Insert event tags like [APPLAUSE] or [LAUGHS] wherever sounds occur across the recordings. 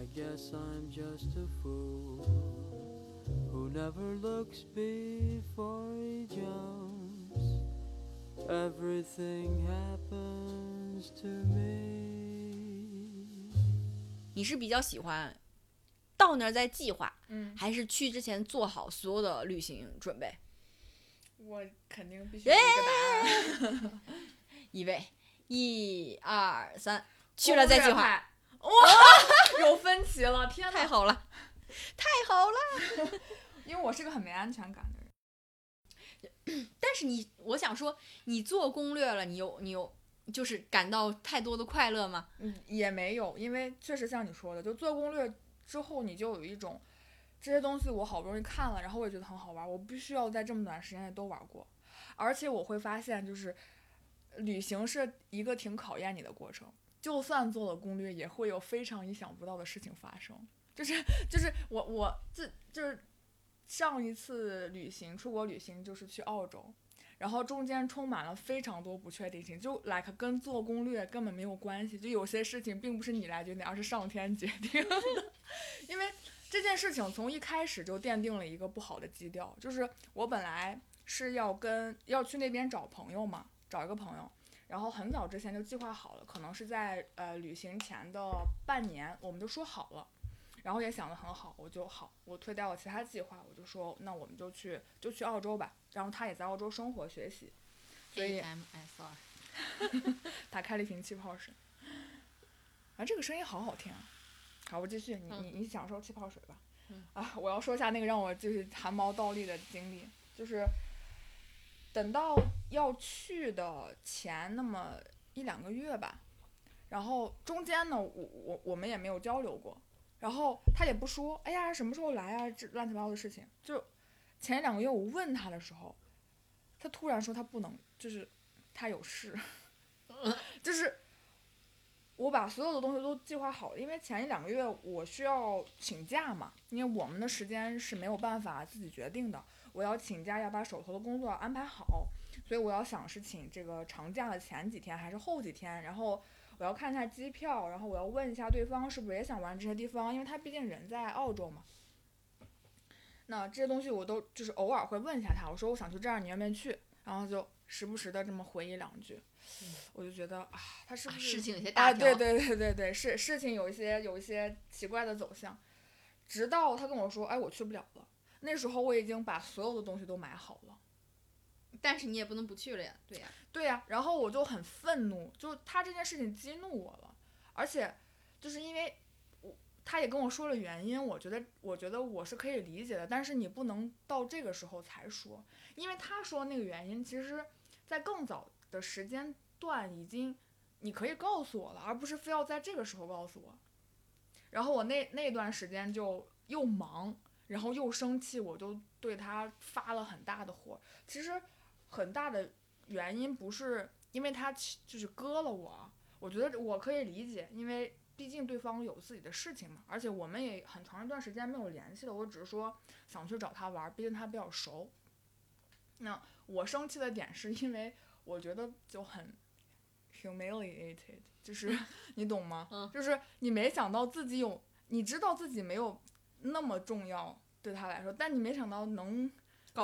I guess I'm just a fool who never looks before he jumps. Everything happens to me. 你是比较喜欢到那儿再计划，嗯，还是去之前做好所有的旅行准备？我肯定必须一个答案。预备，一二三，去了再计。划。哇，有分歧了！天哪，太好了，太好了！[LAUGHS] 因为我是个很没安全感的人。[COUGHS] 但是你，我想说，你做攻略了，你有你有，就是感到太多的快乐吗？嗯，也没有，因为确实像你说的，就做攻略之后，你就有一种这些东西我好不容易看了，然后我也觉得很好玩，我必须要在这么短时间内都玩过。而且我会发现，就是旅行是一个挺考验你的过程，就算做了攻略，也会有非常意想不到的事情发生。就是就是我我这就是上一次旅行出国旅行就是去澳洲，然后中间充满了非常多不确定性，就 like 跟做攻略根本没有关系，就有些事情并不是你来决定，而是上天决定的。[LAUGHS] 因为这件事情从一开始就奠定了一个不好的基调，就是我本来是要跟要去那边找朋友嘛，找一个朋友。然后很早之前就计划好了，可能是在呃旅行前的半年，我们就说好了，然后也想得很好，我就好，我推掉了其他计划，我就说那我们就去就去澳洲吧。然后他也在澳洲生活学习，所以 M S R，打开了一瓶气泡水。啊，这个声音好好听啊！好，我继续，你你你享受气泡水吧。嗯啊，我要说一下那个让我就是汗毛倒立的经历，就是等到要去的前那么一两个月吧，然后中间呢，我我我们也没有交流过，然后他也不说，哎呀什么时候来啊，这乱七八糟的事情。就前两个月我问他的时候，他突然说他不能，就是他有事，[LAUGHS] 就是我把所有的东西都计划好了，因为前一两个月我需要请假嘛，因为我们的时间是没有办法自己决定的，我要请假要把手头的工作安排好，所以我要想是请这个长假的前几天还是后几天，然后我要看一下机票，然后我要问一下对方是不是也想玩这些地方，因为他毕竟人在澳洲嘛。那这些东西我都就是偶尔会问一下他，我说我想去这儿，你愿不愿意去？然后就时不时的这么回忆两句，我就觉得啊，他是不是事情有些啊，大啊。对对对对对，是事情有一些有一些奇怪的走向，直到他跟我说，哎，我去不了了。那时候我已经把所有的东西都买好了。但是你也不能不去了呀，对呀。对呀、然后我就很愤怒，就他这件事情激怒我了，而且就是因为我他也跟我说了原因，我觉得我觉得我是可以理解的，但是你不能到这个时候才说，因为他说那个原因，其实在更早的时间段已经你可以告诉我了，而不是非要在这个时候告诉我。然后我那那段时间就又忙，然后又生气，我就对他发了很大的火。其实很大的原因不是因为他其就是割了我，我觉得我可以理解，因为毕竟对方有自己的事情嘛，而且我们也很长一段时间没有联系了。我只是说想去找他玩儿，毕竟他比较熟。那我生气的点是因为我觉得就很 humiliated，就是 [LAUGHS] 你懂吗？嗯就是你没想到自己有，你知道自己没有那么重要对他来说，但你没想到能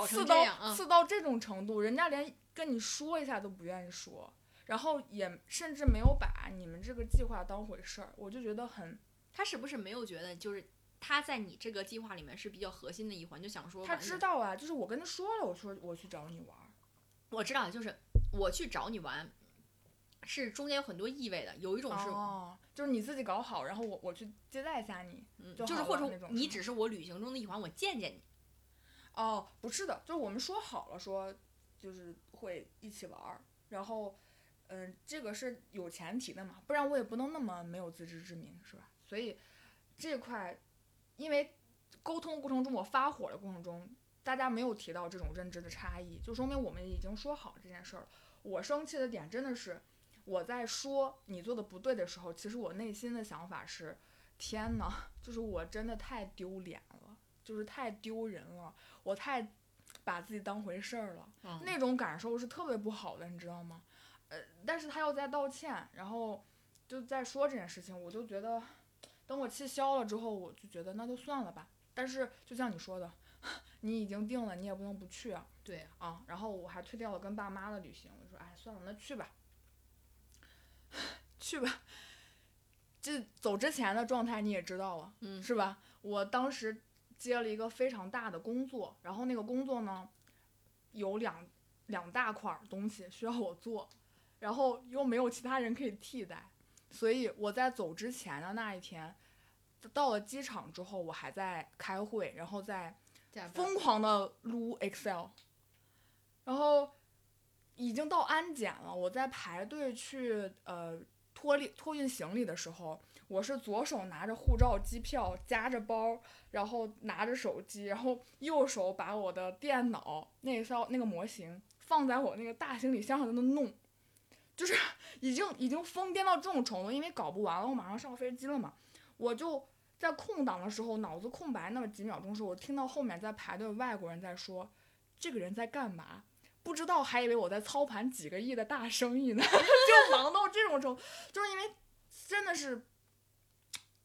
刺到这样啊！刺到这种程度，人家连跟你说一下都不愿意说，然后也甚至没有把你们这个计划当回事儿，我就觉得很，他是不是没有觉得，就是他在你这个计划里面是比较核心的一环，就想说他知道啊，就是我跟他说了，我说我去找你玩儿，我知道，就是我去找你玩，是中间有很多意味的，有一种是，哦，就是你自己搞好，然后我我去接待一下你，嗯，就就是或者你只是我旅行中的一环，我见见你。哦，不是的，就是我们说好了说，就是会一起玩儿，然后，嗯、这个是有前提的嘛，不然我也不能那么没有自知之明，是吧？所以这块，因为沟通过程中，我发火的过程中，大家没有提到这种认知的差异，就说明我们已经说好这件事儿了。我生气的点真的是，我在说你做的不对的时候，其实我内心的想法是，天呐，就是我真的太丢脸了，就是太丢人了。我太把自己当回事儿了，嗯那种感受是特别不好的，你知道吗？呃，但是他又在道歉，然后就在说这件事情，我就觉得等我气消了之后，我就觉得那就算了吧。但是就像你说的，[LAUGHS] 你已经定了，你也不能不去啊。对、啊，然后我还推掉了跟爸妈的旅行，我就说，哎，算了，那去吧，去吧。这走之前的状态你也知道了，嗯是吧？我当时接了一个非常大的工作，然后那个工作呢，有两两大块儿东西需要我做，然后又没有其他人可以替代，所以我在走之前的那一天，到了机场之后，我还在开会，然后在疯狂的撸 Excel，然后已经到安检了，我在排队去呃托运托运行李的时候，我是左手拿着护照、机票，夹着包，然后拿着手机，然后右手把我的电脑那艘那个模型放在我那个大行李箱上在那弄，就是 [LAUGHS] 已经已经疯癫到这种程度，因为搞不完了，我马上上飞机了嘛，我就。在空档的时候，脑子空白那么几秒钟时候，我听到后面在排队外国人在说：“这个人在干嘛？”不知道，还以为我在操盘几个亿的大生意呢，[LAUGHS] [LAUGHS] 就忙到这种程度，就是因为真的是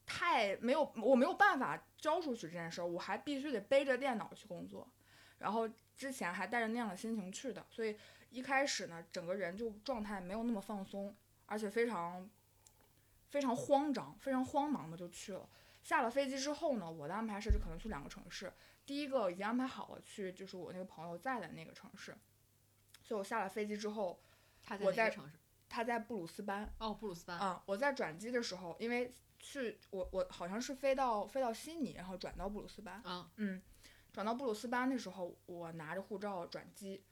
太没有，我没有办法交出去这件事儿，我还必须得背着电脑去工作，然后之前还带着那样的心情去的，所以一开始呢，整个人就状态没有那么放松，而且非常非常慌张、非常慌忙的就去了。下了飞机之后呢，我的安排是可能去两个城市，第一个已经安排好了去，就是我那个朋友在的那个城市，所以我下了飞机之后，他在城市？他在布鲁斯班哦，布鲁斯班。啊、我在转机的时候，因为去我我好像是飞到飞到悉尼，然后转到布鲁斯班，啊，嗯，转到布鲁斯班的时候，我拿着护照转机，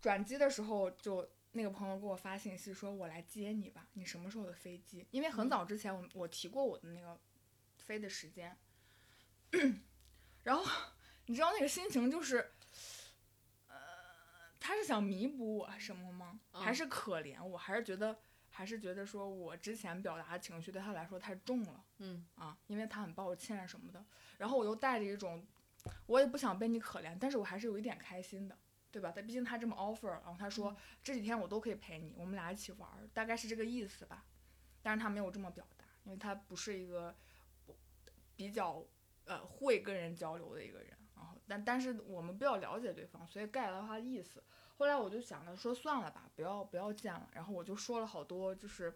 转机的时候就那个朋友给我发信息说，我来接你吧，你什么时候的飞机？因为很嗯早之前我我提过我的那个飞的时间，[COUGHS] 然后 [LAUGHS] 你知道那个心情就是，呃，他是想弥补我什么吗？还嗯是可怜我？还是觉得还是觉得说我之前表达的情绪对他来说太重了？嗯啊，因为他很抱歉什么的，然后我又带着一种，我也不想被你可怜，但是我还是有一点开心的，对吧？他毕竟他这么 offer，然后他说、嗯这几天我都可以陪你，我们俩一起玩儿，大概是这个意思吧。但是他没有这么表达，因为他不是一个比较呃会跟人交流的一个人，但但是我们比较了解对方，所以 get 到他的意思。后来我就想着说算了吧，不要不要见了，然后我就说了好多，就是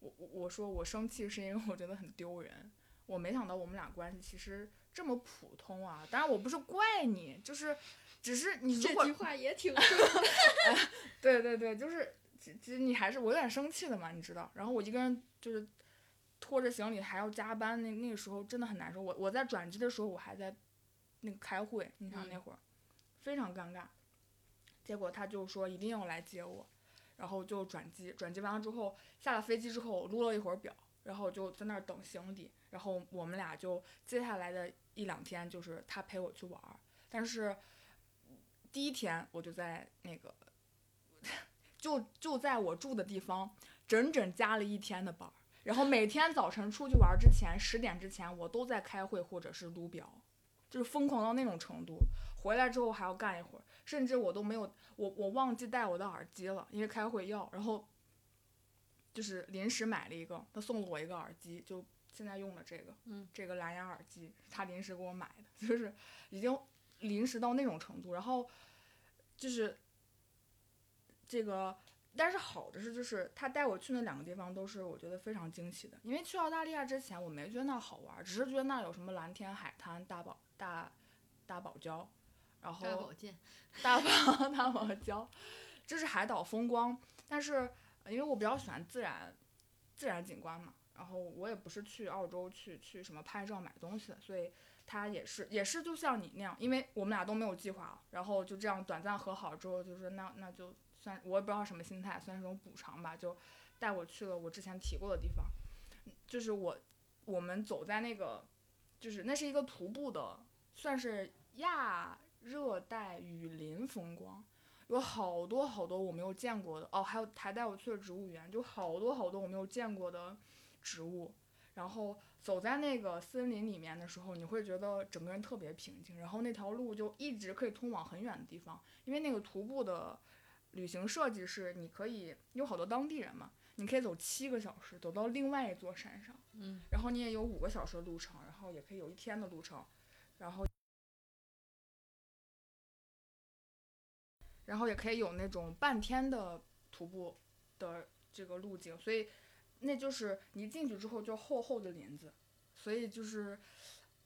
我我我说我生气是因为我觉得很丢人，我没想到我们俩关系其实这么普通啊！当然我不是怪你，就是只是你如果话也挺 [LAUGHS] [LAUGHS] 对对对，就是其其实你还是我有点生气的嘛，你知道。然后我一个人就是拖着行李还要加班，那那个时候真的很难受。我我在转机的时候我还在那个开会，你想那会儿、非常尴尬。结果他就说一定要来接我，然后就转机，转机完了之后下了飞机之后我撸了一会儿表，然后就在那儿等行李，然后我们俩就接下来的一两天就是他陪我去玩儿，但是第一天我就在那个 [LAUGHS] 就就在我住的地方，整整加了一天的班儿。然后每天早晨出去玩儿之前，十点之前我都在开会或者是撸表，就是疯狂到那种程度。回来之后还要干一会儿，甚至我都没有我我忘记带我的耳机了，因为开会要。然后就是临时买了一个，他送了我一个耳机，就现在用的这个，嗯，这个蓝牙耳机，他临时给我买的，就是已经临时到那种程度。然后就是这个，但是好的是，就是他带我去那两个地方都是我觉得非常惊喜的。因为去澳大利亚之前，我没觉得那儿好玩儿，只是觉得那儿有什么蓝天海滩、大堡大大堡礁，然后大保健。大堡 [LAUGHS] 大堡礁，这是海岛风光。但是呃因为我比较喜欢自然自然景观嘛，然后我也不是去澳洲去去什么拍照买东西的，所以他也是也是就像你那样，因为我们俩都没有计划，然后就这样短暂和好之后，就说那那就算我也不知道什么心态，算是种补偿吧，就带我去了我之前提过的地方，就是我我们走在那个就是那是一个徒步的，算是亚热带雨林风光。有好多好多我没有见过的哦，还有还带我去了植物园，就好多好多我没有见过的植物。然后走在那个森林里面的时候，你会觉得整个人特别平静，然后那条路就一直可以通往很远的地方，因为那个徒步的旅行设计是你可以有好多当地人嘛，你可以走七个小时，走到另外一座山上，嗯，然后你也有五个小时的路程，然后也可以有一天的路程，然后，然后也可以有那种半天的徒步的这个路径，所以那就是你进去之后就厚厚的林子，所以就是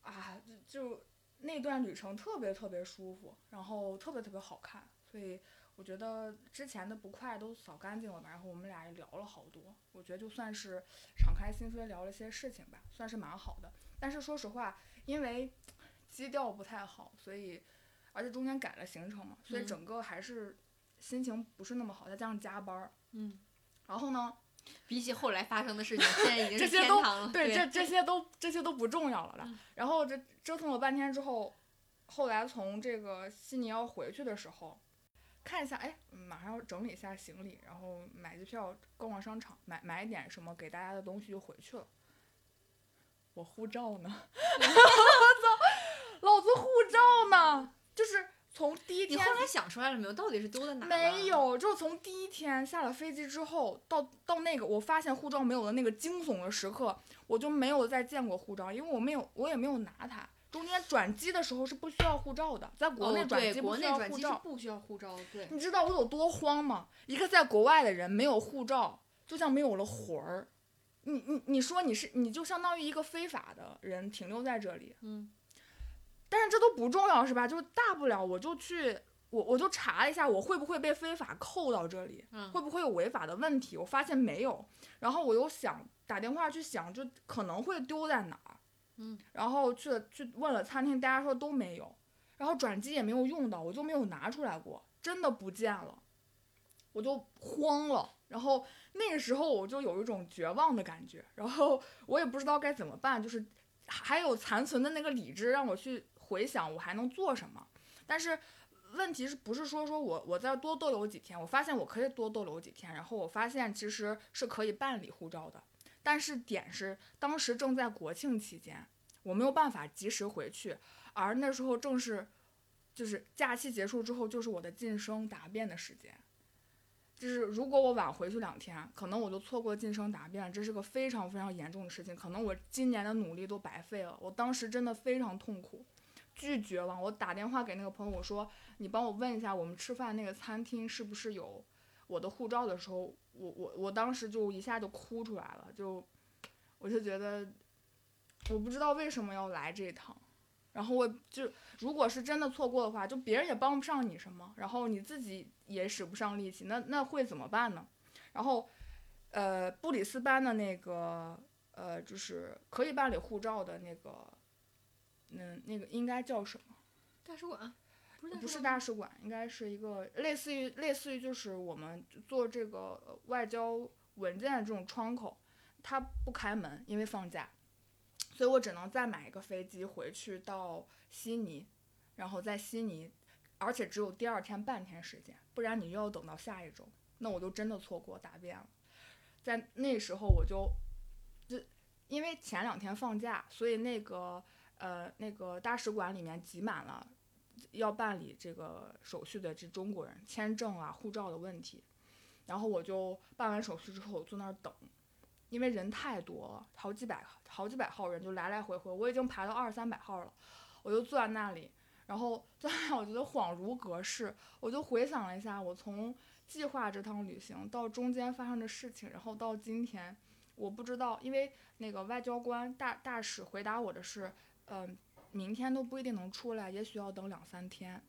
啊，就就那段旅程特别特别舒服，然后特别特别好看，所以我觉得之前的不快都扫干净了吧，然后我们俩也聊了好多，我觉得就算是敞开心扉聊了些事情吧，算是蛮好的。但是说实话，因为基调不太好，所以而且中间改了行程嘛，所以嗯整个还是心情不是那么好，再加上加班儿，嗯，然后呢，[LAUGHS] 比起后来发生的事情，现在已经这些都。对，这这些都这些都不重要了啦。嗯然后这折腾了半天之后，后来从这个悉尼要回去的时候，看一下，哎，马上要整理一下行李，然后买机票，逛逛商场，买买点什么给大家的东西就回去了。我护照呢？我操，老子护照呢？就是从第一天你后来想出来了没有？到底是丢在哪了？没。有，就是从第一天下了飞机之后，到到那个我发现护照没有的那个惊悚的时刻，我就没有再见过护照，因为我没有，我也没有拿它。中间转机的时候是不需要护照的，在国内转机不需要护照。不需要护照，对。你知道我有多慌吗？一个在国外的人没有护照，就像没有了魂儿。你你你说你是你就相当于一个非法的人停留在这里，嗯但是这都不重要是吧？就是大不了我就去，我我就查一下我会不会被非法扣到这里，嗯会不会有违法的问题？我发现没有，然后我又想打电话去想，就可能会丢在哪儿，然后去了去问了餐厅，大家说都没有，然后转机也没有用到，我就没有拿出来过，真的不见了，我就慌了，然后那个时候我就有一种绝望的感觉，然后我也不知道该怎么办，就是还有残存的那个理智让我去回想我还能做什么，但是问题是不是说说我我再多逗留几天？我发现我可以多逗留几天，然后我发现其实是可以办理护照的，但是点是当时正在国庆期间，我没有办法及时回去，而那时候正是就是假期结束之后就是我的晋升答辩的时间。就是如果我晚回去两天，可能我就错过晋升答辩，这是个非常非常严重的事情，可能我今年的努力都白费了。我当时真的非常痛苦，巨绝望。我打电话给那个朋友，我说你帮我问一下，我们吃饭那个餐厅是不是有我的护照的时候，我我我当时就一下就哭出来了，就我就觉得我不知道为什么要来这一趟。然后我就，如果是真的错过的话，就别人也帮不上你什么，然后你自己也使不上力气，那那会怎么办呢？然后，呃，布里斯班的那个，呃，就是可以办理护照的那个，嗯，那个应该叫什么？大使馆不是不是大使馆，应该是一个类似于类似于就是我们做这个呃外交文件的这种窗口，它不开门，因为放假，所以我只能再买一个飞机回去到悉尼，然后在悉尼，而且只有第二天半天时间，不然你又要等到下一周，那我就真的错过答辩了。在那时候我就，就因为前两天放假，所以那个呃那个大使馆里面挤满了。要办理这个手续的这中国人签证啊、护照的问题，然后我就办完手续之后，我坐那儿等，因为人太多了，好几百好几百号人就来来回回，我已经排到二三百号了，我就坐在那里，然后坐在那我觉得恍如隔世，我就回想了一下我从计划这趟旅行到中间发生的事情，然后到今天，我不知道，因为那个外交官大大使回答我的是，嗯、明天都不一定能出来，也许要等两三天。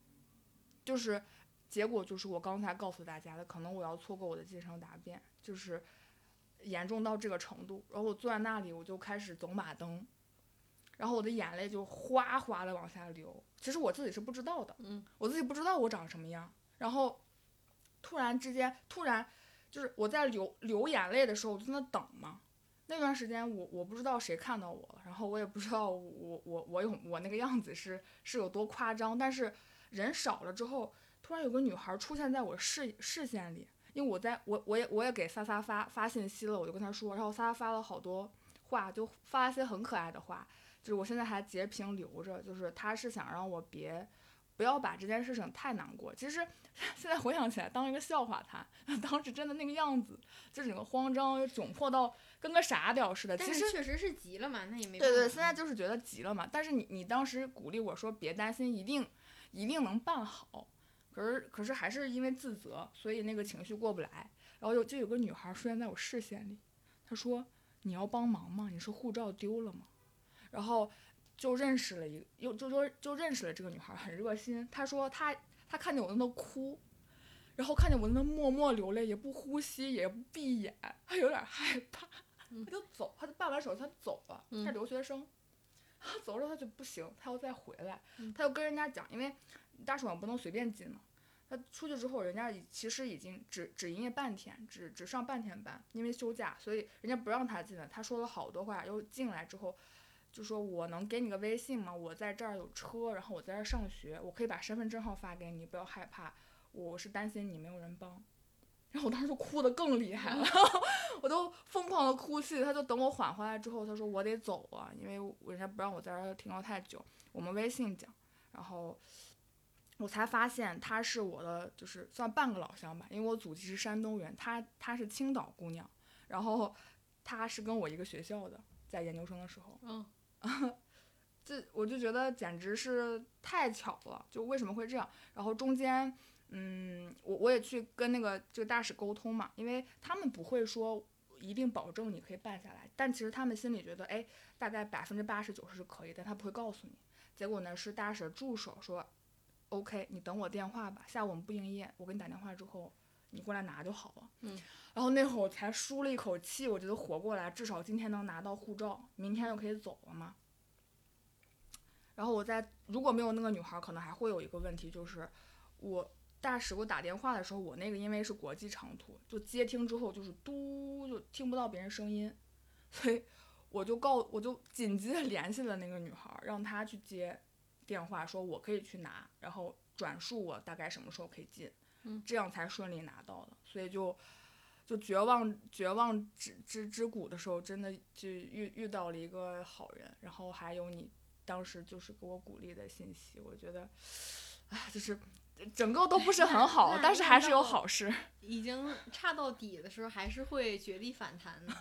就是结果就是我刚才告诉大家的，可能我要错过我的晋升答辩，就是严重到这个程度。然后我坐在那里，我就开始走马灯，然后我的眼泪就哗哗的往下流。其实我自己是不知道的，嗯，我自己不知道我长什么样。然后突然之间，突然就是我在流流眼泪的时候，我就在那等嘛。那段时间我我不知道谁看到我了，然后我也不知道我我我有我那个样子是是有多夸张，但是人少了之后，突然有个女孩出现在我视视线里，因为我在我我也我也给撒撒发发信息了，我就跟她说，然后撒撒发了好多话，就发一些很可爱的话，就是我现在还截屏留着，就是她是想让我别不不要把这件事情太难过。其实 [LAUGHS] 现在回想起来，当一个笑话谈，当时真的那个样子，就整个慌张又窘迫到跟个傻屌似的。但其实是确实是急了嘛，那也没对对，现在就是觉得急了嘛。但是你你当时鼓励我说别担心，一定一定能办好。可是可是还是因为自责，所以那个情绪过不来。然后就就有个女孩出现在我视线里，她说：“你要帮忙吗？你是护照丢了吗？”然后就认识了一个，又就说就认识了这个女孩，很热心。她说她她看见我在那哭，然后看见我在那默默流泪，也不呼吸，也不闭眼，她有点害怕，嗯她就走，她就办完手续她走了，她是嗯留学生。她走了，她就不行，她要再回来，嗯她就跟人家讲，因为大使馆不能随便进嘛。她出去之后，人家其实已经只只营业半天，只只上半天班，因为休假，所以人家不让她进来。她说了好多话，又进来之后就说我能给你个微信吗？我在这儿有车，然后我在这儿上学，我可以把身份证号发给你，不要害怕，我是担心你没有人帮。然后我当时就哭得更厉害了，[LAUGHS] 我都疯狂的哭泣。他就等我缓回来之后，他说我得走了，因为人家不让我在这儿停留太久。我们微信讲，然后我才发现她是我的，就是算半个老乡吧，因为我祖籍是山东人，她她是青岛姑娘，然后她是跟我一个学校的，在研究生的时候，嗯，[LAUGHS] 这我就觉得简直是太巧了，就为什么会这样？然后中间，嗯，我我也去跟那个这个大使沟通嘛，因为他们不会说一定保证你可以办下来，但其实他们心里觉得，哎，大概百分之八十九十是可以，但他不会告诉你。结果呢，是大使助手说，OK，你等我电话吧，下午我们不营业，我给你打电话之后，你过来拿就好了。嗯，然后那会儿我才舒了一口气，我觉得活过来，至少今天能拿到护照，明天就可以走了嘛。然后我在如果没有那个女孩儿，可能还会有一个问题，就是我大使给我打电话的时候，我那个因为是国际长途，就接听之后就是嘟就听不到别人声音，[LAUGHS] 所以我就告我就紧急的联系了那个女孩儿，让她去接电话，说我可以去拿，然后转述我大概什么时候可以进，嗯这样才顺利拿到的，所以就。就绝望绝望之之之谷的时候，真的就遇遇到了一个好人，然后还有你当时就是给我鼓励的信息，我觉得，哎，就是整个都不是很好，但是还是有好事。[LAUGHS] 已经差到底的时候，还是会绝地反弹的。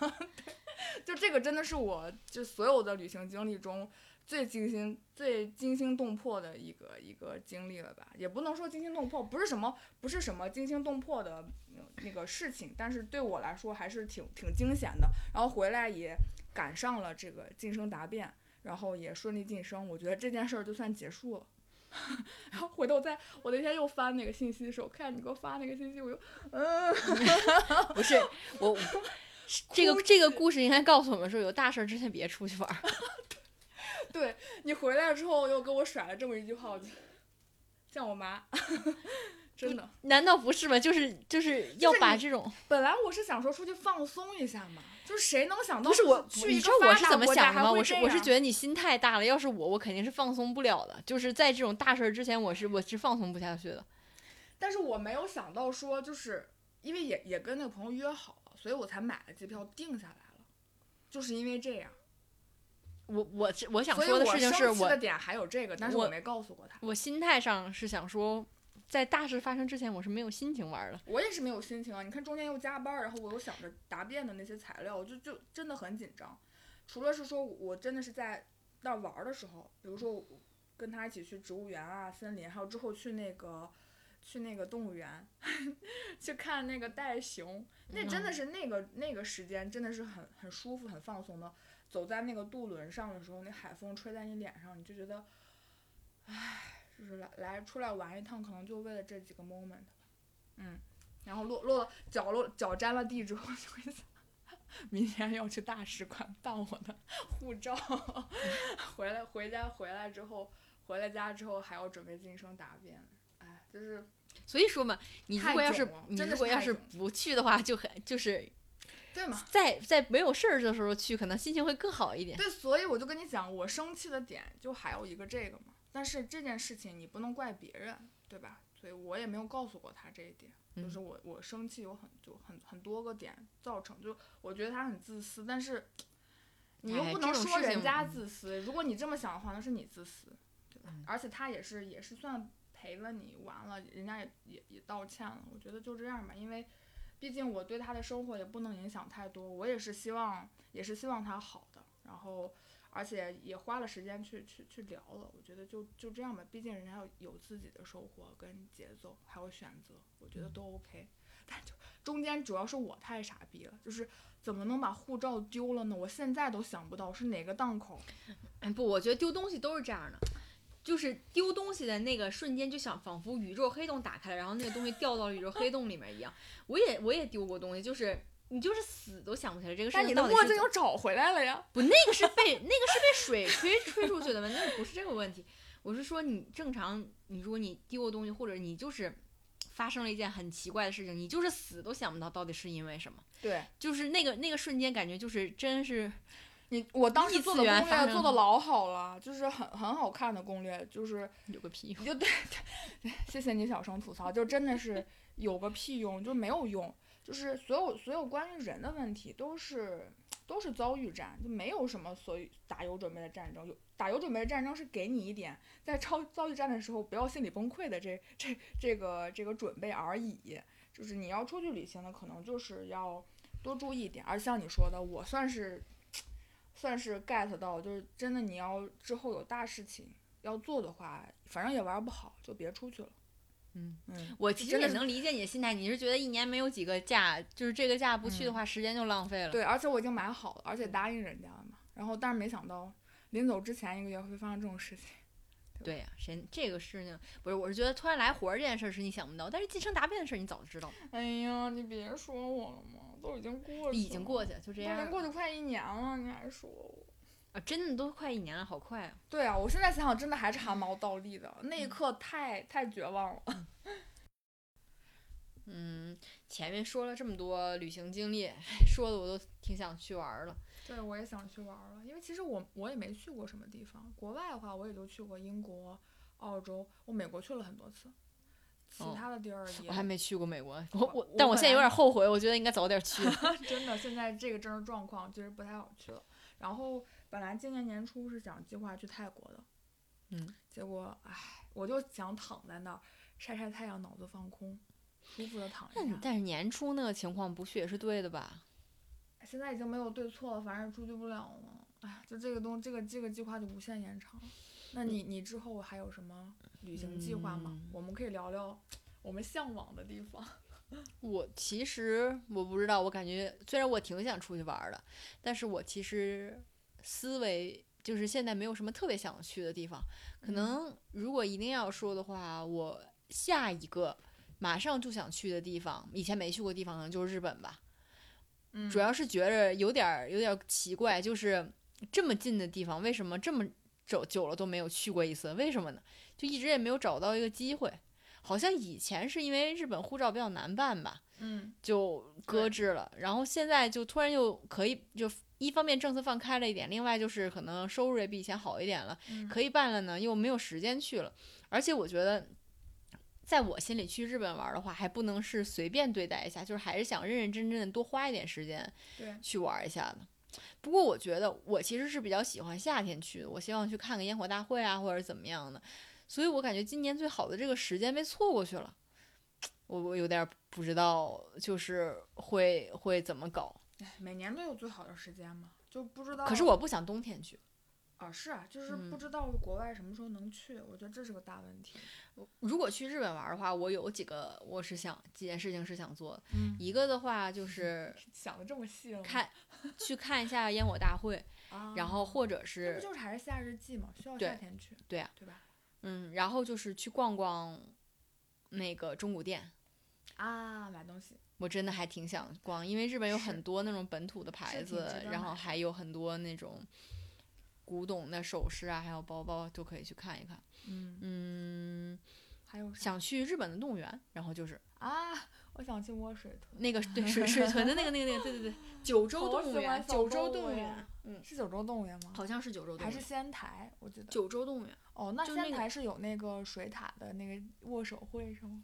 [LAUGHS] 就这个真的是我就所有的旅行经历中最惊心、最惊心动魄的一个一个经历了吧？也不能说惊心动魄，不是什么不是什么惊心动魄的呃那个事情，但是对我来说还是挺挺惊险的。然后回来也赶上了这个晋升答辩，然后也顺利晋升，我觉得这件事儿就算结束了。[LAUGHS] 然后回头在我那天又翻那个信息的时候，看你给我发那个信息，我又嗯，[LAUGHS] 不是我，这个这个故事应该告诉我们说，有大事儿之前别出去玩儿。[LAUGHS] [LAUGHS] 对你回来之后又给我甩了这么一句话，我就像我妈，[LAUGHS] 真的。难道不是吗？就是就是要把这种本来我是想说出去放松一下嘛，就是谁能想到不是我，去一你知个发达道我是怎么想的吗？我是我是觉得你心太大了，要是我，我肯定是放松不了的。就是在这种大事儿之前，我是我是放松不下去的。但是我没有想到说，就是因为也也跟那个朋友约好了，所以我才买了机票定下来了，就是因为这样。我我我想说的事情是我的点还有这个，但是我我没告诉过他。我心态上是想说，在大事发生之前，我是没有心情玩儿的。我也是没有心情啊！你看中间又加班儿，然后我又想着答辩的那些材料，我就就真的很紧张。除了是说我真的是在那儿玩儿的时候，比如说我跟他一起去植物园啊、森林，还有之后去那个去那个动物园 [LAUGHS] 去看那个袋熊，那真的是那个那个时间真的是很很舒服、很放松的。走在那个渡轮上的时候，那海风吹在你脸上，你就觉得，唉，就是来来出来玩一趟，可能就为了这几个 moment。嗯，然后落落脚落脚沾了地之后，就会想，明天要去大使馆办我的护照，[LAUGHS] 回来回家回来之后，回了家之后还要准备晋升答辩，哎，就是所以说嘛，你如果要是你真的如果要是不去的话，就很就是对嘛。在在没有事儿的时候去，可能心情会更好一点。对，所以我就跟你讲，我生气的点就还有一个这个嘛。但是这件事情你不能怪别人，对吧？所以我也没有告诉过他这一点，就是嗯我我生气有很就很很多个点造成，就我觉得他很自私，但是你又哎不能说人家嗯自私，如果你这么想的话，那是你自私，对吧？嗯而且他也是也是算陪了你完了，人家也也也道歉了，我觉得就这样吧，因为毕竟我对他的生活也不能影响太多，我也是希望也是希望他好的，然后而且也花了时间去去去聊了，我觉得就就这样吧，毕竟人家有有自己的生活跟节奏，还有选择，我觉得都 OK，但就中间主要是我太傻逼了，就是怎么能把护照丢了呢？我现在都想不到是哪个档口。哎不，我觉得丢东西都是这样的，就是丢东西的那个瞬间，就想仿佛宇宙黑洞打开了，然后那个东西掉到了宇宙黑洞里面一样。我也我也丢过东西，就是你就是死都想不起来这个事但你的墨镜又找回来了呀。不，那个是被那个是被水吹吹出去的问题，那个不是这个问题。我是说，你正常，你如果你丢过东西，或者你就是发生了一件很奇怪的事情，你就是死都想不到到底是因为什么。对就是那个那个瞬间，感觉就是真是你，我当时做的攻略做的老好了，就是很很好看的攻略，就是有个屁用。就对对，谢谢你小声吐槽，就真的是有个屁用，就没有用，就是所有所有关于人的问题都是都是遭遇战，就没有什么所以打有准备的战争，有打有准备的战争是给你一点在超遭遇战的时候不要心理崩溃的这这这个这个准备而已，就是你要出去旅行的，可能就是要多注意一点，而像你说的，我算是算是 get 到，就是真的你要之后有大事情。要做的话，反正也玩不好，就别出去了。嗯嗯，我其实也能理解你的心态，你是觉得一年没有几个假，就是这个假不去的话，时间就浪费了。对，而且我已经买好了，而且答应人家了嘛。然后，但是没想到临走之前一个月会发生这种事情。对呀、谁这个事情不是？我是觉得突然来活儿这件事儿是你想不到，但是晋升答辩的事儿你早就知道了，哎呀，你别说我了嘛，都已经过去，已经过去了，就这都已样经过去快一年了，你还说我？啊！真的都快一年了，好快啊！对啊，我现在想想，真的还是汗毛倒立的，那一刻太太绝望了。[LAUGHS] 嗯，前面说了这么多旅行经历，[LAUGHS] 说的我都挺想去玩儿了。对，我也想去玩了，因为其实我我也没去过什么地方，国外的话我也就去过英国、澳洲，我美国去了很多次，其哦他的地儿也、我还没去过美国，我我我，但我现在有点后悔，我觉得应该早点去。[LAUGHS] 真的，现在这个政治状况其实不太好去了。然后本来今年年初是想计划去泰国的，嗯，结果唉，我就想躺在那儿晒晒太阳，脑子放空，舒服的躺一下。但但是年初那个情况不去也是对的吧？现在已经没有对错了，反正出去不了了。哎，就这个东这个这个计划就无限延长。那你你之后还有什么旅行计划吗？嗯我们可以聊聊我们向往的地方。[LAUGHS] 我其实我不知道，我感觉虽然我挺想出去玩儿的，但是我其实思维就是现在没有什么特别想去的地方。可能如果一定要说的话，我下一个马上就想去的地方，以前没去过地方，可能就是日本吧。嗯主要是觉着有点儿有点儿奇怪，就是这么近的地方，为什么这么久久了都没有去过一次？为什么呢？就一直也没有找到一个机会。好像以前是因为日本护照比较难办吧，嗯就搁置了。然后现在就突然又可以，就一方面政策放开了一点，另外就是可能收入也比以前好一点了，嗯可以办了呢，又没有时间去了。而且我觉得，在我心里去日本玩的话，还不能是随便对待一下，就是还是想认认真真的多花一点时间对去玩一下的。不过我觉得我其实是比较喜欢夏天去的，我希望去看个烟火大会啊，或者怎么样的。所以我感觉今年最好的这个时间被错过去了，我我有点不知道，就是会会怎么搞。哎每年都有最好的时间嘛，就不知道。可是我不想冬天去。啊，是啊，就是不嗯知道国外什么时候能去，我觉得这是个大问题。如果去日本玩的话，我有几个我是想几件事情是想做的。嗯，一个的话就 [LAUGHS] 是想的这么细了，看去看一下烟火大会，[LAUGHS] 啊，然后或者是不就是还是夏日季嘛，需要对夏天去，对啊对吧？嗯，然后就是去逛逛那个中古店。啊，买东西，我真的还挺想逛，因为日本有很多那种本土的牌子然后还有很多那种古董的首饰啊，还有包包都可以去看一看。嗯，嗯，还有想去日本的动物园，然后就是啊？我想去摸水豚，那个对水水豚的那个那个那个，对对对，九州动物园，九州动物园，嗯，是九州动物园吗？好像是九州动物园，还是仙台？我记得。九州动物园，哦，那仙台是有那个水獭的那个握手会是吗？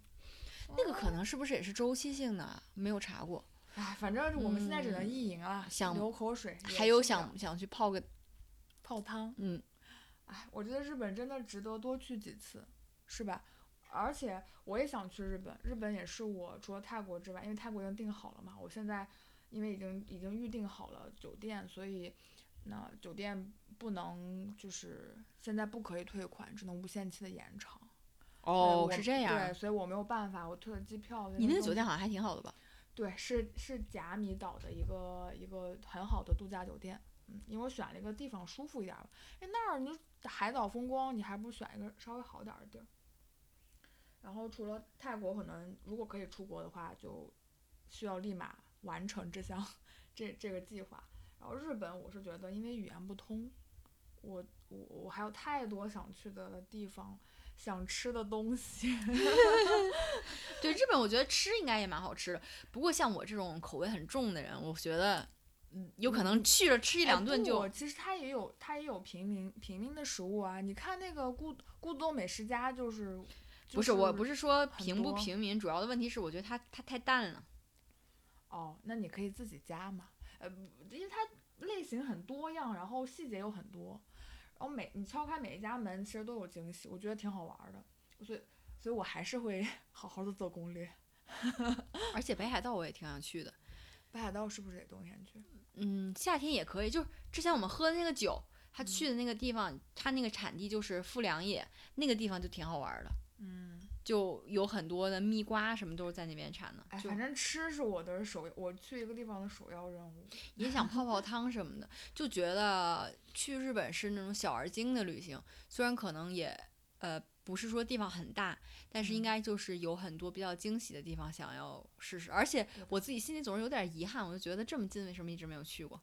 那个可能是不是也是周期性的啊？没有查过。哎，反正我们现在只能嗯意淫啊，想流口水。还有想想去泡个，泡汤，嗯，哎，我觉得日本真的值得多去几次，是吧？而且我也想去日本，日本也是我除了泰国之外，因为泰国已经订好了嘛，我现在因为已经已经预定好了酒店，所以那酒店不能就是现在不可以退款，只能无限期的延长。哦我，是这样对，。所以我没有办法，我退了机票。你那个酒店好像还挺好的吧？对，是是甲米岛的一个一个很好的度假酒店。嗯，因为我选了一个地方舒服一点吧，因为那儿你海岛风光，你还不如选一个稍微好点儿的地儿。然后除了泰国，可能如果可以出国的话，就需要立马完成这项这这个计划。然后日本，我是觉得因为语言不通，我我我还有太多想去的地方，想吃的东西。[LAUGHS] 对，日本我觉得吃应该也蛮好吃的，不过像我这种口味很重的人，我觉得，有可能去了吃一两顿就哎其实它也有它也有平民平民的食物啊。你看那个故故都美食家就是，不是我不是是说很平不平民，主要的问题是我觉得它它太淡了。哦，那你可以自己加嘛。呃，因为它类型很多样，然后细节又很多，然后每你敲开每一家门，其实都有惊喜，我觉得挺好玩儿的。所以所以我还是会 [LAUGHS] 好好的做攻略。[LAUGHS] 而且北海道我也挺想去的，北海道是不是得冬天去？嗯，夏天也可以。就是之前我们喝的那个酒，他嗯去的那个地方，他那个产地就是富良野，那个地方就挺好玩的，嗯，就有很多的蜜瓜什么都是在那边产的，哎，反正吃是我的首，我去一个地方的首要任务。也想泡泡汤什么的，就觉得去日本是那种小而精的旅行，虽然可能也呃不是说地方很大，但是应嗯该就是有很多比较惊喜的地方想要试试。而且我自己心里总是有点遗憾，我就觉得这么近为什么一直没有去过？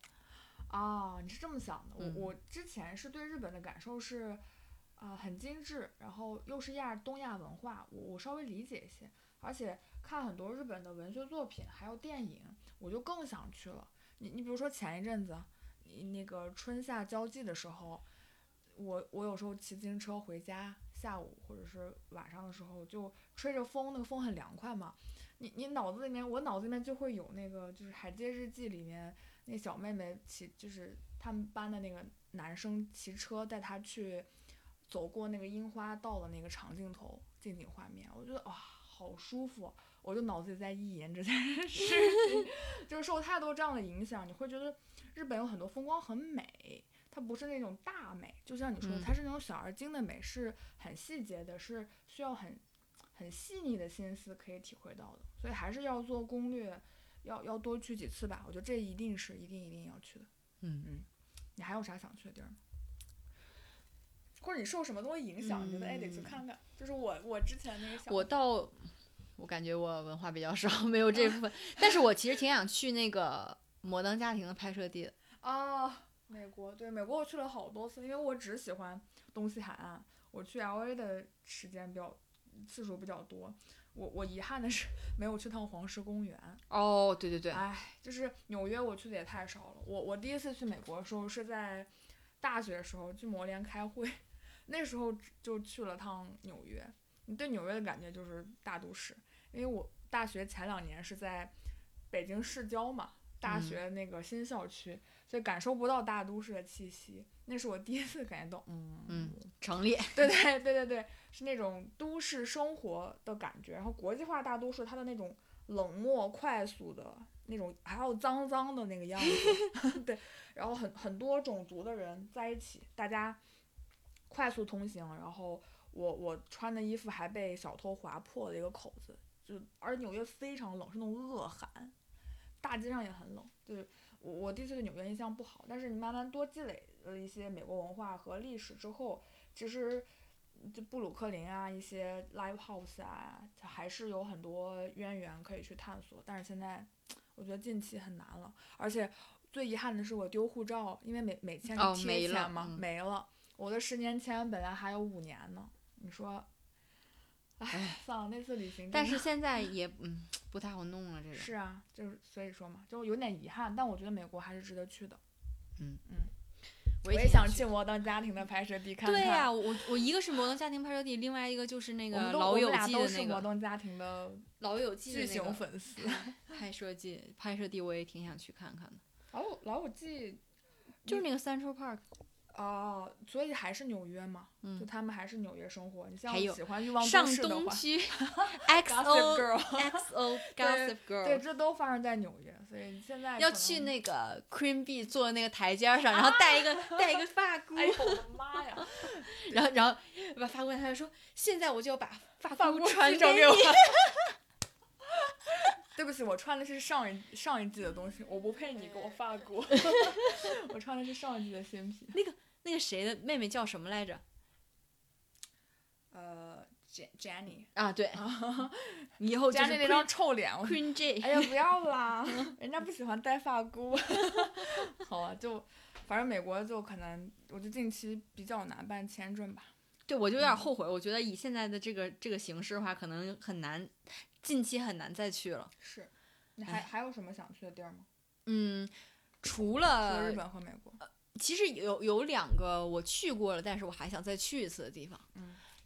啊，你是这么想的？我嗯我之前是对日本的感受是，啊、很精致，然后又是亚东亚文化，我我稍微理解一些，而且看很多日本的文学作品还有电影，我就更想去了。你你比如说前一阵子，你那个春夏交际的时候，我我有时候骑自行车回家，下午或者是晚上的时候，就吹着风，那个风很凉快嘛。你你脑子里面，我脑子里面就会有那个，就是《海街日记》里面那小妹妹骑，就是他们班的那个男生骑车带她去走过那个樱花道的那个长镜头近景画面，我觉得哇，好舒服。我就脑子里在意淫这件事情，[LAUGHS] 就是受太多这样的影响，你会觉得日本有很多风光很美，它不是那种大美，就像你说的，嗯它是那种小而精的美，是很细节的，是需要很很细腻的心思可以体会到的，所以还是要做攻略，要要多去几次吧。我觉得这一定是一定一定要去的。嗯嗯你还有啥想去的地儿吗？或者你受什么东西影响，你觉得哎得去嗯看看？就是我我之前那个想我到，我感觉我文化比较少，没有这部分。但是我其实挺想去那个《摩登家庭》的拍摄地的。啊，[LAUGHS] 美国对美国我去了好多次，因为我只喜欢东西海岸，我去 L A 的时间比较次数比较多。我我遗憾的是没有去趟黄石公园，哦，对对对，哎，就是纽约我去的也太少了。我我第一次去美国的时候是在大学的时候去摩联开会，那时候就去了趟纽约。你对纽约的感觉就是大都市，因为我大学前两年是在北京市郊嘛，大嗯学那个新校区，所以感受不到大都市的气息。那是我第一次感觉到，嗯嗯，成立。对对对对对，是那种都市生活的感觉。然后国际化大都市它的那种冷漠、快速的那种，还有脏脏的那个样子，[LAUGHS] 对。然后很很多种族的人在一起，大家快速通行。然后我我穿的衣服还被小偷划破了一个口子，就而纽约非常冷，是那种恶寒，大街上也很冷。就是我我第一次对纽约印象不好，但是你慢慢多积累了一些美国文化和历史之后，其实就布鲁克林啊，一些 live house 啊，它还是有很多渊源可以去探索。但是现在我觉得近期很难了，而且最遗憾的是我丢护照，因为每每签哦是贴没了签嘛，嗯没了。我的十年签本来还有五年呢，你说，唉，算了，那次旅行。但是现在也嗯不太好弄了，这个。是啊，就是所以说嘛，就有点遗憾，但我觉得美国还是值得去的。嗯嗯我也想去摩登家庭的拍摄地看看。对呀、我我一个是摩登家庭拍摄地，另外一个就是那个老友记的那个都是摩登家庭的老友记的巨型粉丝。[LAUGHS] 拍摄地拍摄地，我也挺想去看看的，老友老友记就是那个 Central Park。哦，所以还是纽约嘛，就嗯，他们还是纽约生活。你像还喜欢欲望上都市的话东区 [LAUGHS] XO Girl，XO [LAUGHS] 对 Gossip 对。这都发生在纽约，所以现在可要去能那个 Queen Bee 坐那个台阶儿上，然后戴一个 [LAUGHS] 戴一个发箍，哎呦我的妈呀！然后然后把发箍拿下来说，现在我就要把发发箍箍传寄给我。对不起，我穿的是上一上一季的东西，我不配你给我发箍。我穿的是上一季的新品。那个谁的妹妹叫什么来着？呃，Jen Jenny，啊，对，[LAUGHS] 你以后就是 Jenny 那张臭脸，我 Queen J。哎呀，不要啦，[LAUGHS] 人家不喜欢戴发箍。[LAUGHS] 好啊，就反正美国就可能，我觉得近期比较难办签证吧。对，我就有点后悔。我觉得以现在的这个这个形式的话，可能很难，近期很难再去了。是，你还哎还有什么想去的地儿吗？嗯，除除了了日本和美国，其实有有两个我去过了，但是我还想再去一次的地方。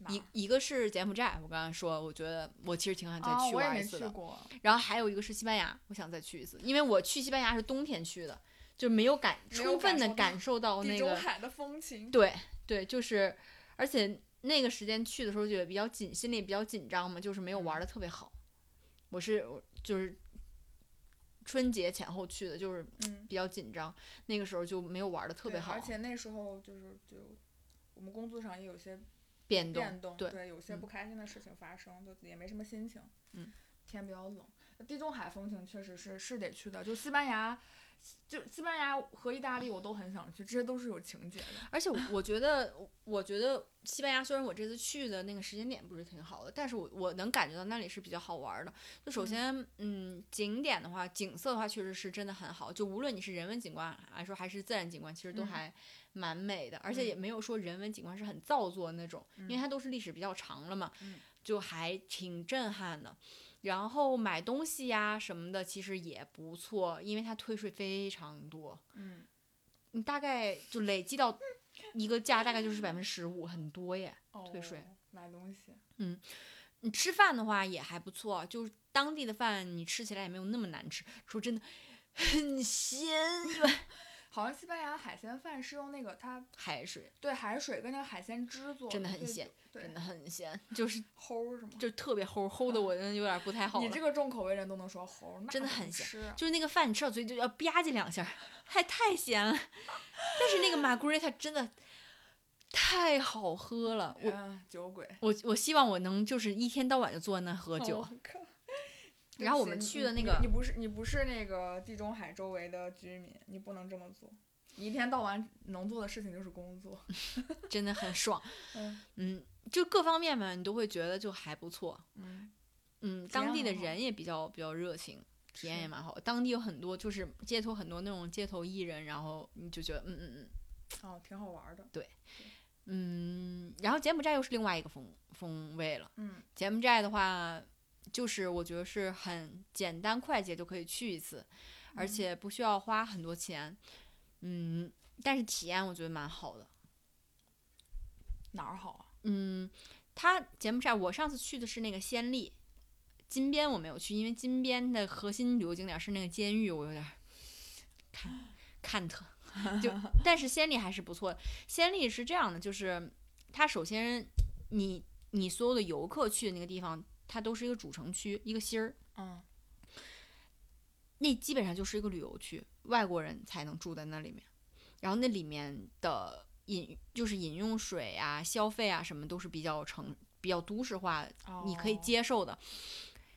一一个是柬埔寨，我刚才说，我觉得我其实挺想再啊，去玩一次的。然后还有一个是西班牙，我想再去一次，因为我去西班牙是冬天去的，就没有感充分的感感受到那个中海的风情。对对，就是而且那个时间去的时候就也比较紧，心里比较紧张嘛，就是没有玩的特别好。我是我就是春节前后去的，就是嗯，比较紧张，那个时候就没有玩的特别好，而且那时候就是就我们工作上也有些变动变动，对有些嗯不开心的事情发生，就也没什么心情。嗯，天比较冷，地中海风情确实是是得去的，就西班牙。就西班牙和意大利我都很想去，这些都是有情节的。而且我我觉得，我觉得西班牙虽然我这次去的那个时间点不是挺好的，但是我我能感觉到那里是比较好玩的。就首先，嗯，景点的话，景色的话，确实是真的很好。就无论你是人文景观来说，还是自然景观，其实都嗯还蛮美的。而且嗯也没有说人文景观是很造作的那种，因为它都是历史比较长了嘛，嗯就还挺震撼的。然后买东西呀什么的，其实也不错，因为它退税非常多。嗯，你大概就累计到一个价，大概就是百分之十五，很多耶。退税哦买东西，嗯你吃饭的话也还不错，就是当地的饭你吃起来也没有那么难吃。说真的，很鲜，[LAUGHS] 好像西班牙海鲜饭是用那个它海水对海水跟那个海鲜汁做的，真的很鲜就，对真的，很鲜，就是齁是吗？就特别齁，齁的我真的有点不太好你这。个重口味人都能说齁，那真的很鲜吃啊。就是那个饭你吃到嘴里就要吧唧两下儿，太太咸了。但是那个马格瑞它真的太好喝了，我嗯，酒鬼。我我希望我能就是一天到晚就坐在那喝酒。然后我们去的那个你不是你不是那个地中海周围的居民，你不能这么做。你一天到晚能做的事情就是工作。[LAUGHS] 真的很爽。嗯嗯，就各方面嘛，你都会觉得就还不错。嗯，嗯，当地的人也比较比较热情，体验也蛮好。当地有很多就是街头很多那种街头艺人，然后你就觉得嗯嗯嗯哦，挺好玩的。对嗯，然后柬埔寨又是另外一个风风味了。嗯柬埔寨的话，就是我觉得是很简单快捷就可以去一次，而嗯且不需要花很多钱。嗯，但是体验我觉得蛮好的。哪儿好啊？嗯，它柬埔寨我上次去的是那个暹粒，金边我没有去，因为金边的核心旅游景点是那个监狱，我有点儿看看特。就 [LAUGHS] 但是暹粒还是不错的。暹粒是这样的，就是它首先你你所有的游客去的那个地方，它都是一个主城区，一个心儿，嗯那基本上就是一个旅游区，外国人才能住在那里面。然后那里面的饮就是饮用水啊、消费啊什么都是比较城比较都市化的，你可以哦接受的。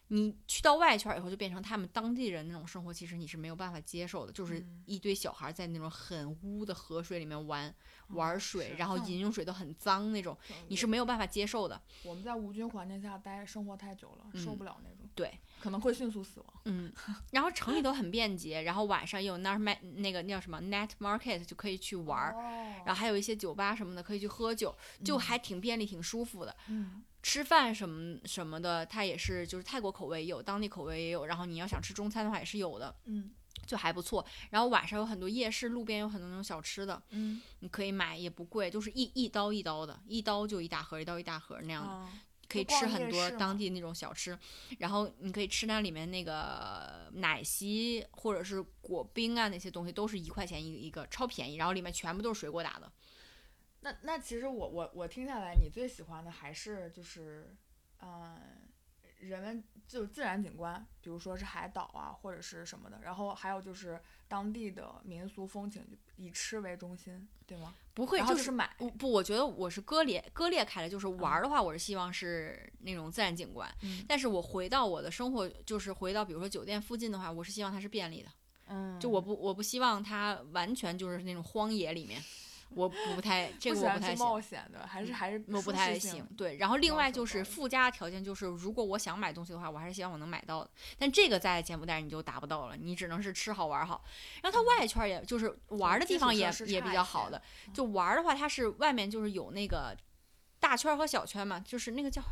你去到外圈儿以后，就变成他们当地人那种生活，其实你是没有办法接受的，就是嗯一堆小孩在那种很污的河水里面玩玩哦水，然后饮用水都很脏那种，你是没有办法接受的。我们在无菌环境下待生活太久了，受嗯不了那种，对，可能会迅速死亡。嗯，然后城里都很便捷，然后晚上也有那儿卖那个那叫什么 net market 就可以去玩儿，哦然后还有一些酒吧什么的可以去喝酒，就嗯还挺便利、挺舒服的。嗯吃饭什么什么的，它也是就是泰国口味也有，当地口味也有，然后你要想吃中餐的话也是有的，嗯就还不错。然后晚上有很多夜市，路边有很多那种小吃的，嗯你可以买，也不贵，就是一一刀一刀的，一刀就一大盒，一刀一大盒那样的。啊可以吃很多当地那种小吃，然后你可以吃那里面那个奶昔或者是果冰啊那些东西，都是一块钱一一个，超便宜，然后里面全部都是水果打的，那那其实我我我听下来，你最喜欢的还是就是，嗯、人文就自然景观，比如说是海岛啊，或者是什么的，然后还有就是当地的民俗风情，以吃为中心，对吗？不会，就是买，不不，我觉得我是割裂割裂开来，就是玩的话，我是希望是那种自然景观，嗯。但是我回到我的生活，就是回到比如说酒店附近的话，我是希望它是便利的，嗯，就我不我不希望它完全就是那种荒野里面，我不太这个我不太行。冒险的，还是还是我不太行，对。然后另外就是附加条件，就是如果我想买东西的话，我还是希望我能买到的。但这个在柬埔寨你就达不到了，你只能是吃好玩好。然后它外圈也就是玩的地方也也比较好的，就玩的话，它是外面就是有那个大圈和小圈嘛，就是那个叫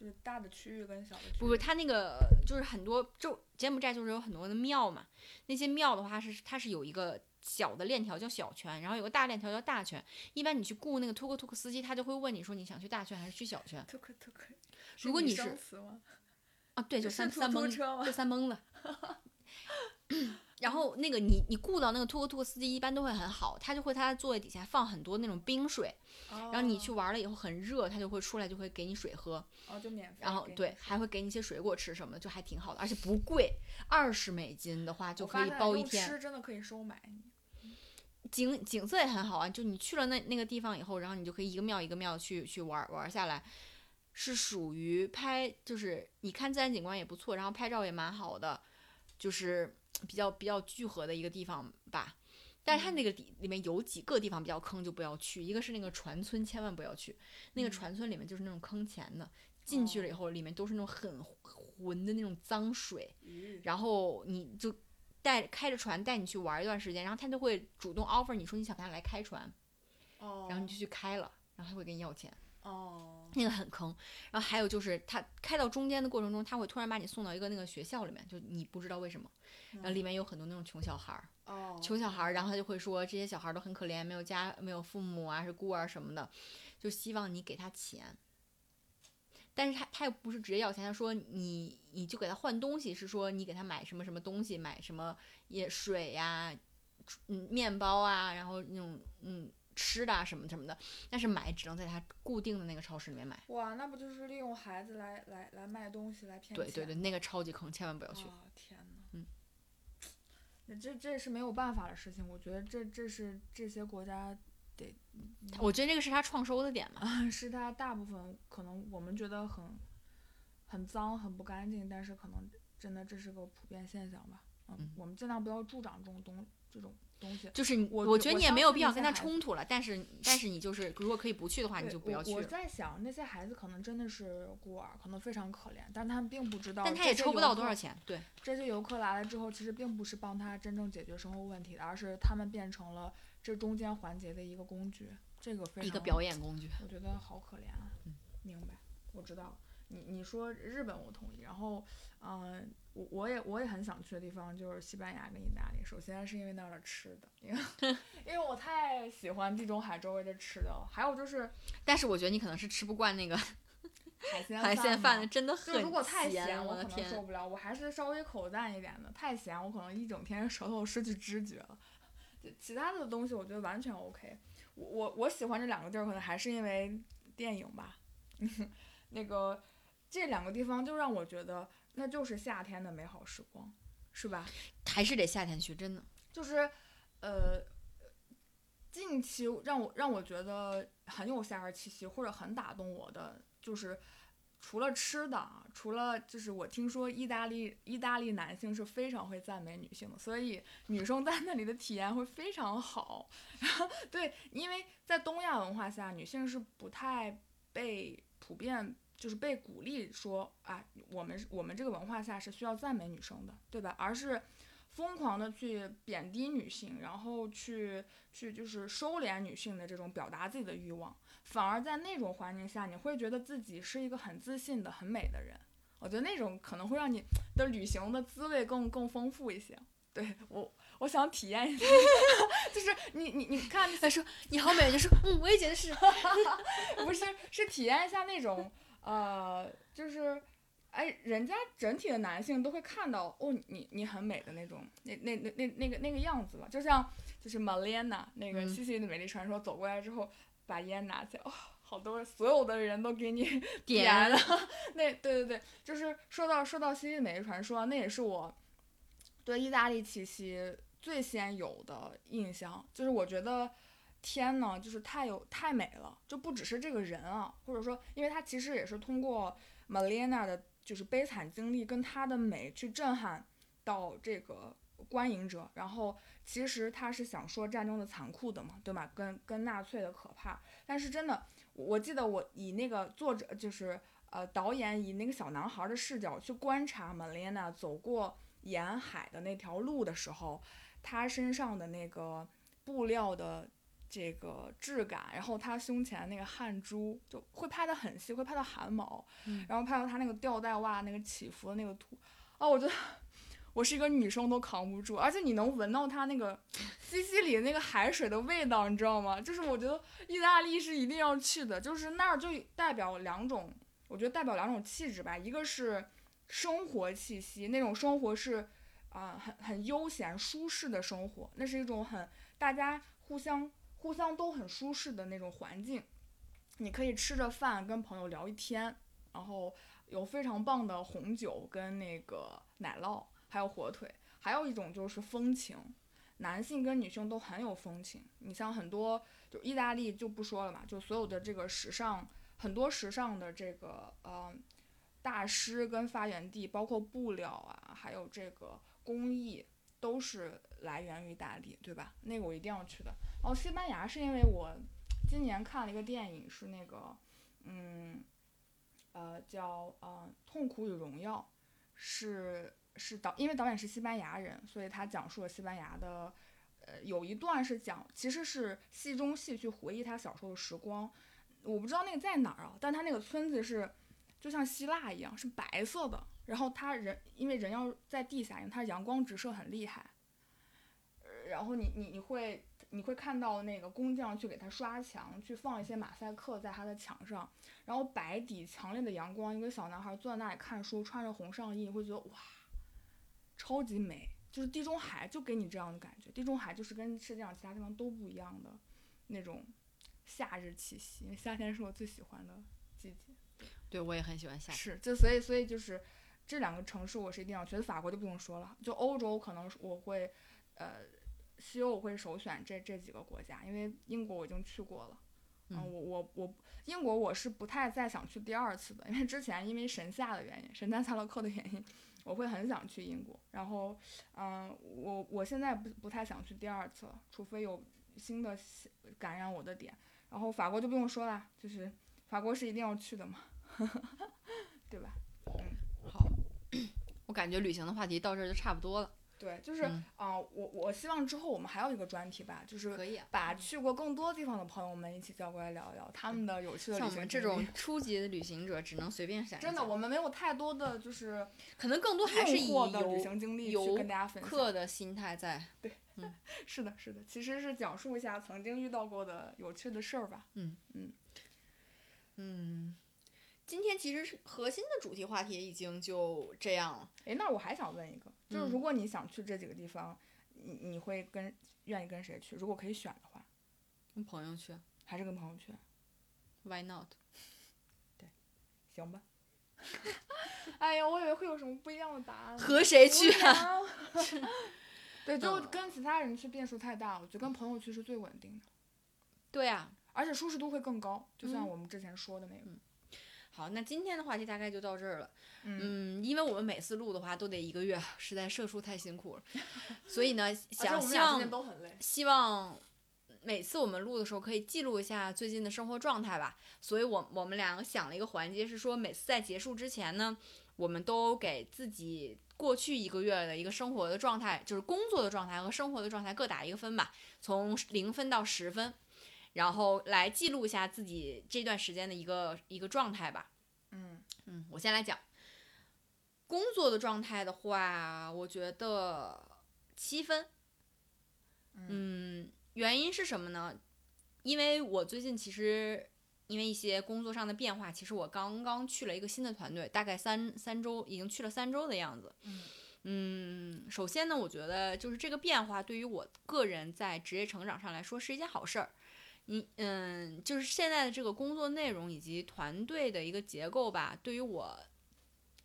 就是大的区域跟小的区域，不是它那个就是很多就柬埔寨就是有很多的庙嘛，那些庙的话是它是有一个小的链条叫小圈，然后有个大链条叫大圈。一般你去雇那个突克突克司机，他就会问你说你想去大圈还是去小圈 tuk tuk，。如果你是？啊？对，就三三蹦就三蹦子。[LAUGHS] 然后那个你你雇到那个托克托克司机一般都会很好，他就会他在座位底下放很多那种冰水，然然后你去，玩了以后很热，他就会出来就会给你水喝。哦，就免费。然后对，还会给你一些水果吃什么的，就还挺好的，而且不贵，二十美金的话就可以包一天。吃真的可以收买你。景景色也很好啊，就你去了那那个地方以后，然后你就可以一个庙一个庙去去玩玩下来，是属于拍，就是你看自然景观也不错，然后拍照也蛮好的，就是比较比较聚合的一个地方吧。但是它那个里里面有几个地方比较坑，就不要去。一个是那个船村，千万不要去。那个嗯船村里面就是那种坑钱的，进去了以后，里面都是那种很浑的那种脏水。然后你就带开着船带你去玩一段时间，然后他就会主动 offer 你说你想不想来开船，哦然后你就去开了，然后他会给你要钱，哦，那个很坑。然后还有就是他开到中间的过程中，他会突然把你送到一个那个学校里面，就你不知道为什么，然后里面有很多那种穷小孩儿，哦，穷小孩儿，然后他就会说这些小孩儿都很可怜，没有家没有父母啊，是孤儿什么的，就希望你给他钱。但是他他又不是直接要钱，他说你你就给他换东西，是说你给他买什么什么东西，买什么也水呀、嗯面包啊，然后那种嗯吃的啊什么什么的，但是买只能在他固定的那个超市里面买。哇，那不就是利用孩子来来来卖东西来骗钱？对对对，那个超级坑，千万不要去。啊，天呐，嗯，那这这是没有办法的事情。我觉得这这是这些国家得我觉得这个是他创收的点嘛。[LAUGHS] 啊，是他大部分可能我们觉得很很脏、很不干净，但是可能真的这是个普遍现象吧。嗯，嗯我们尽量不要助长这种东这种东西。就是我我觉得你也没有必要跟他冲突了，但是但是你就是如果可以不去的话，你就不要我我。在想，那些孩子可能真的是孤儿，可能非常可怜，但他们并不知道。但他也抽不到多少。钱，对，这些游客来了之后，其实并不是帮他真正解决生活问题的，而是他们变成了这中间环节的一个工具。这个非常一个表演工具。我觉得好可怜啊。嗯明白，我知道。你你说日本我同意，然后，嗯、我我也我也很想去的地方就是西班牙跟意大利。首先是因为那儿的吃的，因为 [LAUGHS] 因为我太喜欢地中海周围的吃的了。还有就是但是我觉得你可能是吃不惯那个海鲜 [LAUGHS] 海鲜饭的，真的很就如果太咸，我我可能受！不了。我还是稍微口淡一点的，太咸我可能一整天舌头失去知觉了。就其他的东西我觉得完全 OK。我我我喜欢这两个地儿，可能还是因为电影吧。[LAUGHS] 那个这两个地方就让我觉得那就是夏天的美好时光，是吧？还是得夏天去，真的。就是呃，近期让我让我觉得很有夏日气息，或者很打动我的，就是除了吃的啊，除了就是我听说意大利意大利男性是非常会赞美女性的，所以女生在那里的体验会非常好。[LAUGHS] 对，因为在东亚文化下，女性是不太被普遍。就是被鼓励说啊，我们我们这个文化下是需要赞美女生的，对吧？而是疯狂的去贬低女性，然后去去就是收敛女性的这种表达自己的欲望，反而在那种环境下，你会觉得自己是一个很自信的、很美的人。我觉得那种可能会让你的旅行的滋味更更丰富一些。对我，我想体验一下，[LAUGHS] 就是你你你看，他说你好美，就说嗯，我也觉得是。[LAUGHS] 不是是体验一下那种呃，就是哎，人家整体的男性都会看到哦，你你很美的那种，那那那那那个那个样子吧，就像就是 Malena 那个嗯西西里的美丽传说走过来之后，把烟拿起来，哦，好多所有的人都给你点了。[LAUGHS] 那对对对，就是说到说到西西里美丽传说，那也是我对意大利气息最先有的印象，就是我觉得。天呐，就是太有太美了，就不只是这个人啊，或者说，因为他其实也是通过 Malena 的，就是悲惨经历跟她的美去震撼到这个观影者，然后其实他是想说战争的残酷的嘛，对吧？跟跟纳粹的可怕，但是真的，我记得我以那个作者就是呃导演以那个小男孩的视角去观察 Malena 走过沿海的那条路的时候，他身上的那个布料的。这个质感，然后他胸前那个汗珠就会拍的很细，会拍到汗毛，嗯然后拍到他那个吊带袜那个起伏的那个图，哦，我觉得我是一个女生都扛不住，而且你能闻到他那个西西里那个海水的味道，你知道吗？就是我觉得意大利是一定要去的，就是那儿就代表两种，我觉得代表两种气质吧，一个是生活气息，那种生活是啊、很很悠闲舒适的生活，那是一种很大家互相。互相都很舒适的那种环境，你可以吃着饭跟朋友聊一天，然后有非常棒的红酒跟那个奶酪，还有火腿。还有一种就是风情，男性跟女性都很有风情。你像很多就意大利就不说了嘛，就所有的这个时尚，很多时尚的这个呃大师跟发源地，包括布料啊，还有这个工艺。都是来源于大理，对吧？那个我一定要去的。哦，西班牙是因为我今年看了一个电影，是那个，嗯，呃，叫呃《痛苦与荣耀》，是是导，因为导演是西班牙人，所以他讲述了西班牙的，呃，有一段是讲，其实是戏中戏去回忆他小时候的时光。我不知道那个在哪儿啊，但他那个村子是就像希腊一样，是白色的。然后他人因为人要在地下，因为他阳光直射很厉害。然后你你你会你会看到那个工匠去给他刷墙，去放一些马赛克在他的墙上，然后白底强烈的阳光，一个小男孩坐在那里看书，穿着红上衣，你会觉得哇，超级美。就是地中海就给你这样的感觉，地中海就是跟世界上其他地方都不一样的那种夏日气息，因为夏天是我最喜欢的季节。对我也很喜欢夏天。是，就所以所以就是这两个城市我是一定要去的，法国就不用说了，就欧洲可能我会呃。西欧我会首选这这几个国家，因为英国我已经去过了。嗯，我我我英国我是不太再想去第二次的，因为之前因为神夏的原因，神探夏洛克的原因，我会很想去英国。然后，嗯、呃，我我现在不不太想去第二次了，除非有新的感染我的点。然后法国就不用说了，就是法国是一定要去的嘛，[LAUGHS] 对吧？嗯，好，[COUGHS] 我感觉旅行的话题到这儿就差不多了。对，就是啊、嗯呃，我我希望之后我们还有一个专题吧，就是可以啊把去过更多地方的朋友们一起叫过来聊一聊他们的有趣的旅像行我们这种初级的旅行者，只能随便想真的，我们没有太多的就是可能更多还是以诱惑的旅游行经历去跟大家分享。客的心态在。对，嗯 [LAUGHS] 是的，是的，其实是讲述一下曾经遇到过的有趣的事儿吧。嗯嗯嗯，今天其实是核心的主题话题已经就这样了。哎，那我还想问一个，就是嗯如果你想去这几个地方，你你会跟愿意跟谁去？如果可以选的话，跟朋友去还是跟朋友去？，Why not？[LAUGHS] 对行吧。[LAUGHS] 哎呀，我以为会有什么不一样的答案。和谁去啊？啊？[LAUGHS] 对，就嗯跟其他人去变数太大了，我觉得跟朋友去是最稳定的，对啊。而且舒适度会更高。就像嗯我们之前说的那个，好，那今天的话题大概就到这儿了。嗯，嗯，因为我们每次录的话都得一个月，实在社畜太辛苦了，[LAUGHS] 所以呢，想希我们俩之间望都很累。希望每次我们录的时候可以记录一下最近的生活状态吧。所以我我们两个想了一个环节，是说每次在结束之前呢，我们都给自己过去一个月的一个生活的状态，就是工作的状态和生活的状态各打一个分吧，从零分到十分，然后来记录一下自己这段时间的一个一个状态吧。嗯嗯，我先来讲工作的状态的话，我觉得七分。嗯，原因是什么呢？因为我最近其实因为一些工作上的变化，其实我刚刚去了一个新的团队，大概三三周，已经去了三周的样子。嗯嗯，首先呢，我觉得就是这个变化对于我个人在职业成长上来说是一件好事儿。嗯，就是现在的这个工作内容以及团队的一个结构吧，对于我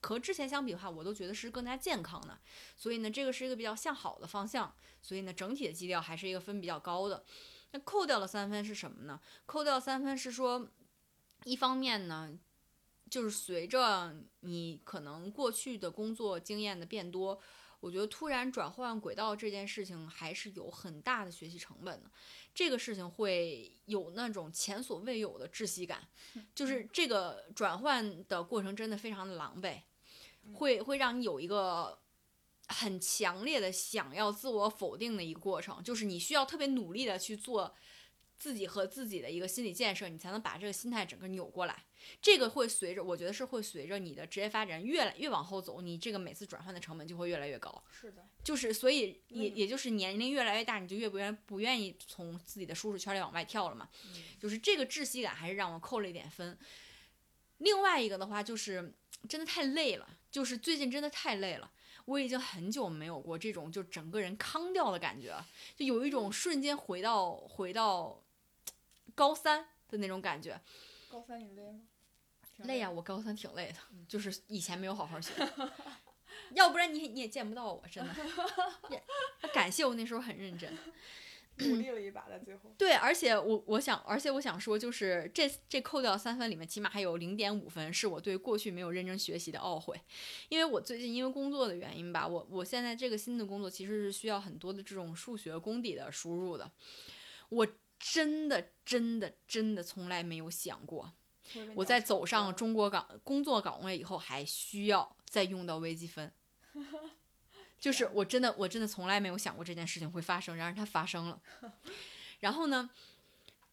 和之前相比的话，我都觉得是更加健康的。所以呢，这个是一个比较向好的方向。所以呢，整体的基调还是一个分比较高的。那扣掉了三分是什么呢？扣掉三分是说，一方面呢。就是随着你可能过去的工作经验的变多，我觉得突然转换轨道这件事情还是有很大的学习成本的。这个事情会有那种前所未有的窒息感，就是这个转换的过程真的非常的狼狈，会会让你有一个很强烈的想要自我否定的一个过程，就是你需要特别努力的去做。自己和自己的一个心理建设，你才能把这个心态整个扭过来。这个会随着，我觉得是会随着你的职业发展越来越往后走，你这个每次转换的成本就会越来越高。是的，就是所以也也就是年龄越来越大，你就越不愿不愿意从自己的舒适圈里往外跳了嘛。就是这个窒息感还是让我扣了一点分。另外一个的话就是真的太累了，就是最近真的太累了。我已经很久没有过这种就整个人康掉的感觉，就有一种瞬间回到回到。高三的那种感觉，高三你累吗？累呀，我高三挺累的，就是以前没有好好学，[LAUGHS] 要不然你你也见不到我，真的。[LAUGHS] 感谢我那时候很认真，努力了一把，在最后。对，而且我我想，而且我想说，就是这这扣掉三分里面，起码还有零点五分是我对过去没有认真学习的懊悔，因为我最近因为工作的原因吧，我我现在这个新的工作其实是需要很多的这种数学功底的输入的，我。真的，真的，真的从来没有想过，我在走上中国岗工作岗位以后，还需要再用到微积分。[LAUGHS] 就是我真的，我真的从来没有想过这件事情会发生，然而它发生了。[LAUGHS] 然后呢，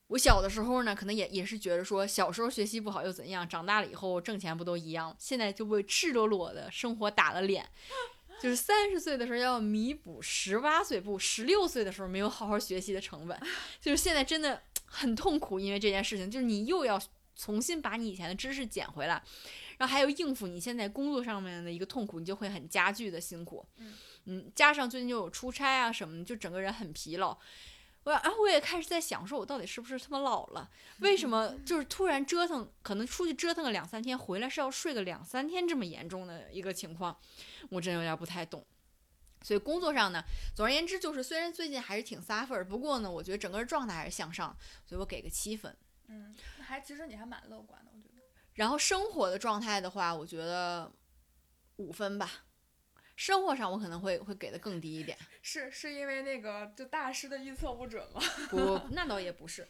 我小的时候呢，可能也也是觉得说，小时候学习不好又怎样，长大了以后挣钱不都一样？现在就被赤裸裸的生活打了脸。就是三十岁的时候要弥补十八岁不十六岁的时候没有好好学习的成本，[LAUGHS] 就是现在真的很痛苦，因为这件事情，就是你又要重新把你以前的知识捡回来，然后还有应付你现在工作上面的一个痛苦，你就会很加剧的辛苦。嗯，加上最近又有出差啊什么的，就整个人很疲劳。我啊，我也开始在想，说我到底是不是他妈老了？为什么就是突然折腾，可能出去折腾个两三天，回来是要睡个两三天这么严重的一个情况，我真有点不太懂。所以工作上呢，总而言之就是，虽然最近还是挺撒份儿，不过呢，我觉得整个状态还是向上，所以我给个七分。嗯，还其实你还蛮乐观的，我觉得。然后生活的状态的话，我觉得五分吧。生活上我可能会会给的更低一点，[LAUGHS] 是是因为那个就大师的预测不准吗？[LAUGHS] 不，那倒也不是。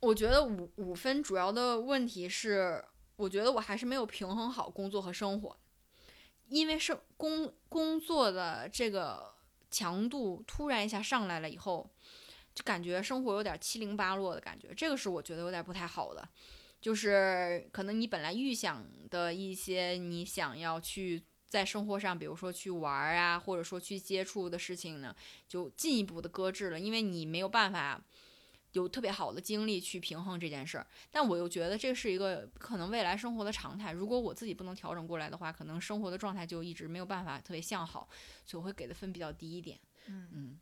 我觉得五五分主要的问题是，我觉得我还是没有平衡好工作和生活，因为生工工作的这个强度突然一下上来了以后，就感觉生活有点七零八落的感觉，这个是我觉得有点不太好的。就是可能你本来预想的一些你想要去。在生活上，比如说去玩儿啊，或者说去接触的事情呢，就进一步的搁置了，因为你没有办法有特别好的精力去平衡这件事儿。但我又觉得这是一个可能未来生活的常态。如果我自己不能调整过来的话，可能生活的状态就一直没有办法特别向好，所以我会给的分比较低一点。嗯嗯，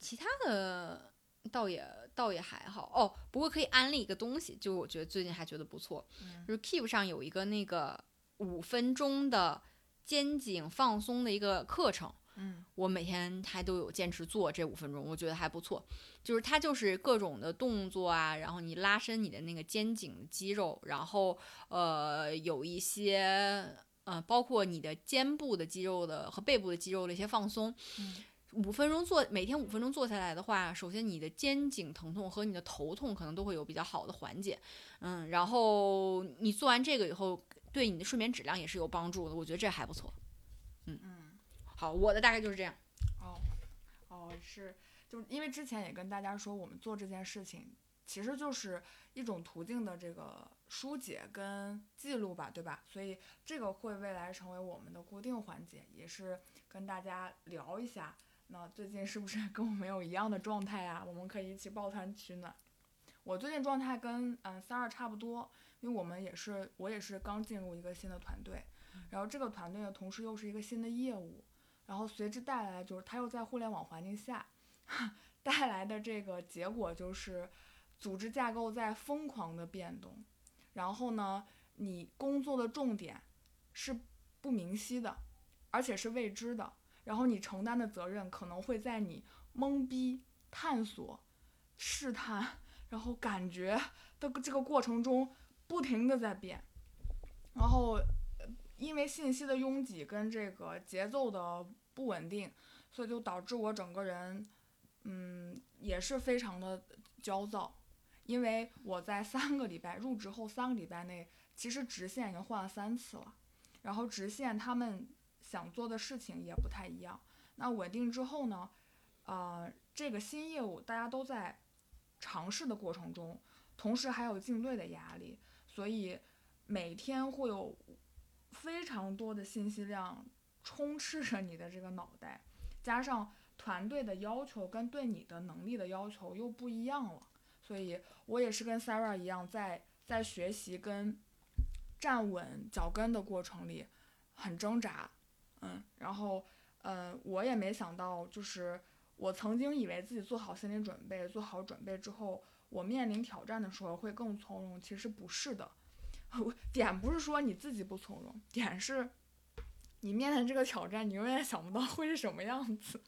其他的倒也倒也还好哦。不过可以安利一个东西，就我觉得最近还觉得不错，就是 Keep 上有一个那个。五分钟的肩颈放松的一个课程，嗯，我每天还都有坚持做这五分钟，我觉得还不错。就是它就是各种的动作啊，然后你拉伸你的那个肩颈肌肉，然后呃有一些呃包括你的肩部的肌肉的和背部的肌肉的一些放松。五分钟做每天五分钟做下来的话，首先你的肩颈疼痛和你的头痛可能都会有比较好的缓解，嗯，然后你做完这个以后。对你的睡眠质量也是有帮助的，我觉得这还不错。嗯嗯，好，我的大概就是这样。哦哦，是，就因为之前也跟大家说，我们做这件事情其实就是一种途径的这个疏解跟记录吧，对吧？所以这个会未来成为我们的固定环节，也是跟大家聊一下。那最近是不是跟我们有一样的状态啊？我们可以一起抱团取暖。我最近状态跟嗯三二差不多，因为我们也是我也是刚进入一个新的团队，然后这个团队呢，同时又是一个新的业务，然后随之带来的就是它又在互联网环境下 [LAUGHS] 带来的这个结果就是组织架构在疯狂的变动，然后呢，你工作的重点是不明晰的，而且是未知的，然后你承担的责任可能会在你懵逼、探索、试探，然后感觉的这个过程中不停的在变，然后因为信息的拥挤跟这个节奏的不稳定，所以就导致我整个人，嗯，也是非常的焦躁，因为我在三个礼拜入职后三个礼拜内，其实直线已经换了三次了，然后直线他们想做的事情也不太一样。那稳定之后呢，呃，这个新业务大家都在尝试的过程中，同时还有竞对的压力，所以每天会有非常多的信息量充斥着你的这个脑袋，加上团队的要求跟对你的能力的要求又不一样了，所以我也是跟 Sarah 一样，在在学习跟站稳脚跟的过程里很挣扎，嗯，然后呃，我也没想到，就是我曾经以为自己做好心理准备，做好准备之后，我面临挑战的时候会更从容，其实不是的。我点不是说你自己不从容，点是，你面临这个挑战，你永远想不到会是什么样子，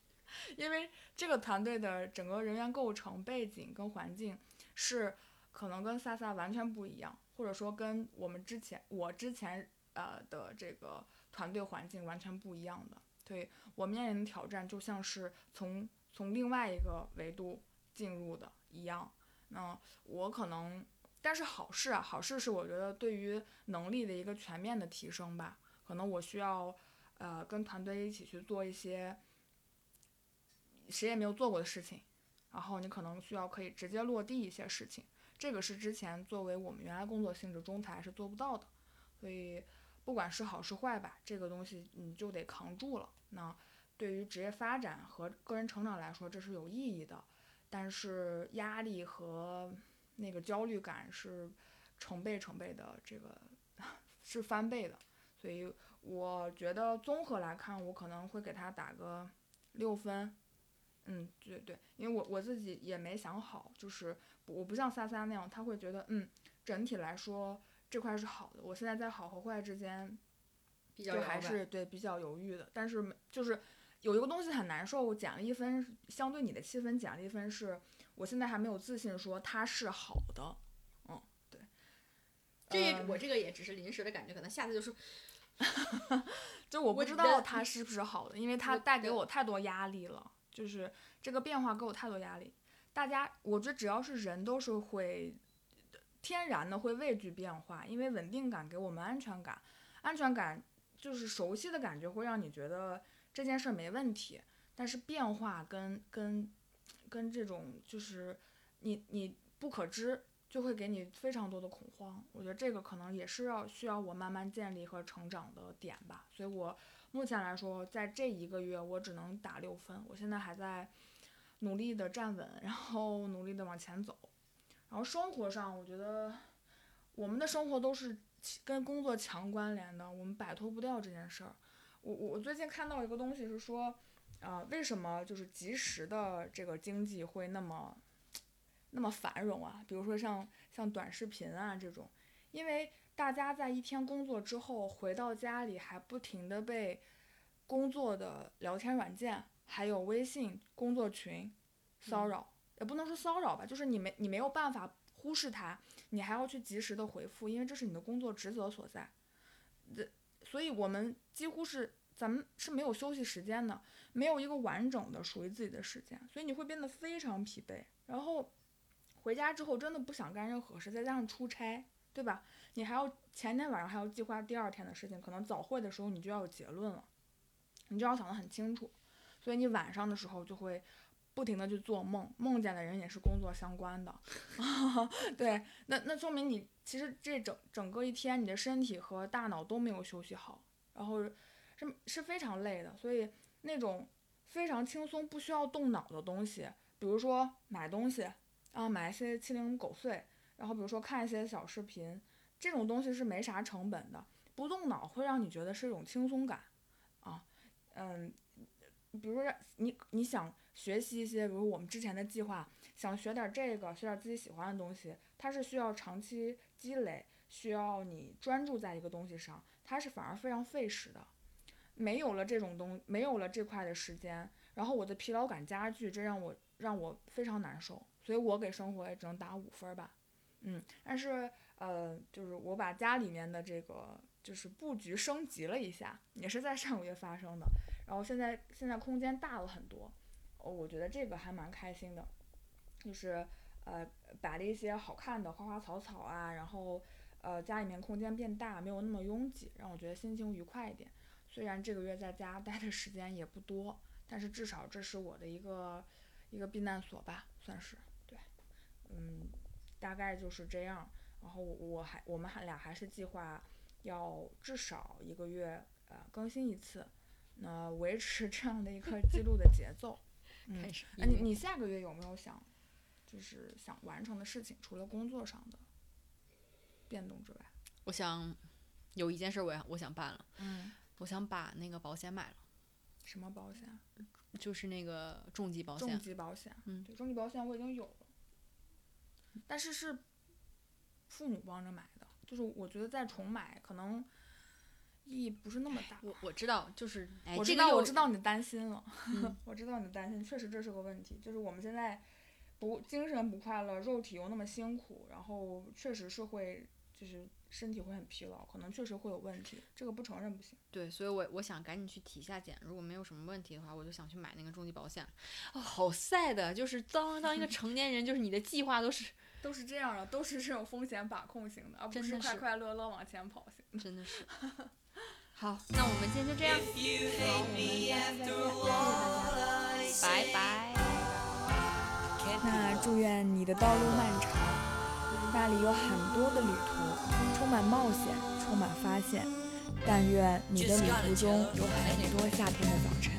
因为这个团队的整个人员构成、背景跟环境是可能跟萨萨完全不一样，或者说跟我们之前我之前呃的这个团队环境完全不一样的。对我面临的挑战，就像是从从另外一个维度进入的一样。那我可能。但是好事啊，好事是我觉得对于能力的一个全面的提升吧。可能我需要，呃，跟团队一起去做一些谁也没有做过的事情，然后你可能需要可以直接落地一些事情。这个是之前作为我们原来工作性质中台是做不到的，所以不管是好是坏吧，这个东西你就得扛住了。那对于职业发展和个人成长来说，这是有意义的，但是压力和。那个焦虑感是成倍成倍的，这个是翻倍的，所以我觉得综合来看，我可能会给他打个六分。嗯，对对，因为我我自己也没想好，就是我不像萨萨那样，他会觉得嗯，整体来说这块是好的。我现在在好和坏之间，就还是对比较犹豫的。但是就是有一个东西很难受，减了一分，相对你的七分减了一分是。我现在还没有自信说它是好的，嗯，对，这我这个也只是临时的感觉，可能下次就是，[LAUGHS] 就我不知道它是不是好的，因为它带给我太多压力了，就是这个变化给我太多压力。大家，我觉得只要是人都是会天然的会畏惧变化，因为稳定感给我们安全感，安全感就是熟悉的感觉会让你觉得这件事儿没问题，但是变化跟跟。跟这种就是你你不可知，就会给你非常多的恐慌。我觉得这个可能也是要需要我慢慢建立和成长的点吧。所以我目前来说，在这一个月我只能打六分。我现在还在努力的站稳，然后努力的往前走。然后生活上，我觉得我们的生活都是跟工作强关联的，我们摆脱不掉这件事儿。我我最近看到一个东西是说。啊，为什么就是即时的这个经济会那么那么繁荣啊？比如说像像短视频啊这种，因为大家在一天工作之后回到家里，还不停的被工作的聊天软件还有微信工作群骚扰，也不能说骚扰吧，就是你没你没有办法忽视它，你还要去及时的回复，因为这是你的工作职责所在。这，所以我们几乎是。咱们是没有休息时间的，没有一个完整的属于自己的时间，所以你会变得非常疲惫。然后回家之后真的不想干任何事，再加上出差，对吧？你还要前天晚上还要计划第二天的事情，可能早会的时候你就要有结论了，你就要想得很清楚。所以你晚上的时候就会不停的去做梦，梦见的人也是工作相关的。[LAUGHS] 对，那那说明你其实这整整个一天你的身体和大脑都没有休息好，然后。是是非常累的，所以那种非常轻松不需要动脑的东西，比如说买东西啊买一些七零狗碎，然后比如说看一些小视频，这种东西是没啥成本的，不动脑会让你觉得是一种轻松感，啊，嗯，比如说你你想学习一些，比如我们之前的计划，想学点这个，学点自己喜欢的东西，它是需要长期积累，需要你专注在一个东西上，它是反而非常费时的。没有了这种东，没有了这块的时间，然后我的疲劳感加剧，这让我让我非常难受，所以我给生活也只能打五分吧，嗯，但是呃，就是我把家里面的这个就是布局升级了一下，也是在上个月发生的，然后现在现在空间大了很多，我觉得这个还蛮开心的，就是呃摆了一些好看的花花草草啊，然后呃家里面空间变大，没有那么拥挤，让我觉得心情愉快一点。虽然这个月在家待的时间也不多，但是至少这是我的一个一个避难所吧，算是对，嗯，大概就是这样。然后我还我们还俩还是计划要至少一个月呃更新一次，那维持这样的一个记录的节奏。嗯开，始。那你你下个月有没有想就是想完成的事情，除了工作上的变动之外？我想有一件事我要我想办了，嗯，我想把那个保险买了，什么保险？就是那个重疾保险重。疾保险。嗯对，重疾保险我已经有了，但是是父母帮着买的，就是我觉得再重买可能意义不是那么大。我我知道，就是哎，我知道，这个又我知道你的担心了，嗯 [LAUGHS] 我知道你的担心，确实这是个问题。就是我们现在不精神不快乐，肉体又那么辛苦，然后确实是会就是身体会很疲劳，可能确实会有问题，这个不承认不行。对，所以我我想赶紧去体一下检，如果没有什么问题的话，我就想去买那个重疾保险。哦，好 sad，就是当当一个 [LAUGHS] 成年人，就是你的计划都是 [LAUGHS] 都是这样的，都是这种风险把控型的，而不是快快乐乐往前跑型的。真的是。好，那我们今天就这样，好，我们再见，谢谢大家。拜拜。那祝愿你的道路漫长，那里有很多的旅途，充满冒险，充满发现。但愿你的旅途中有很多夏天的早晨。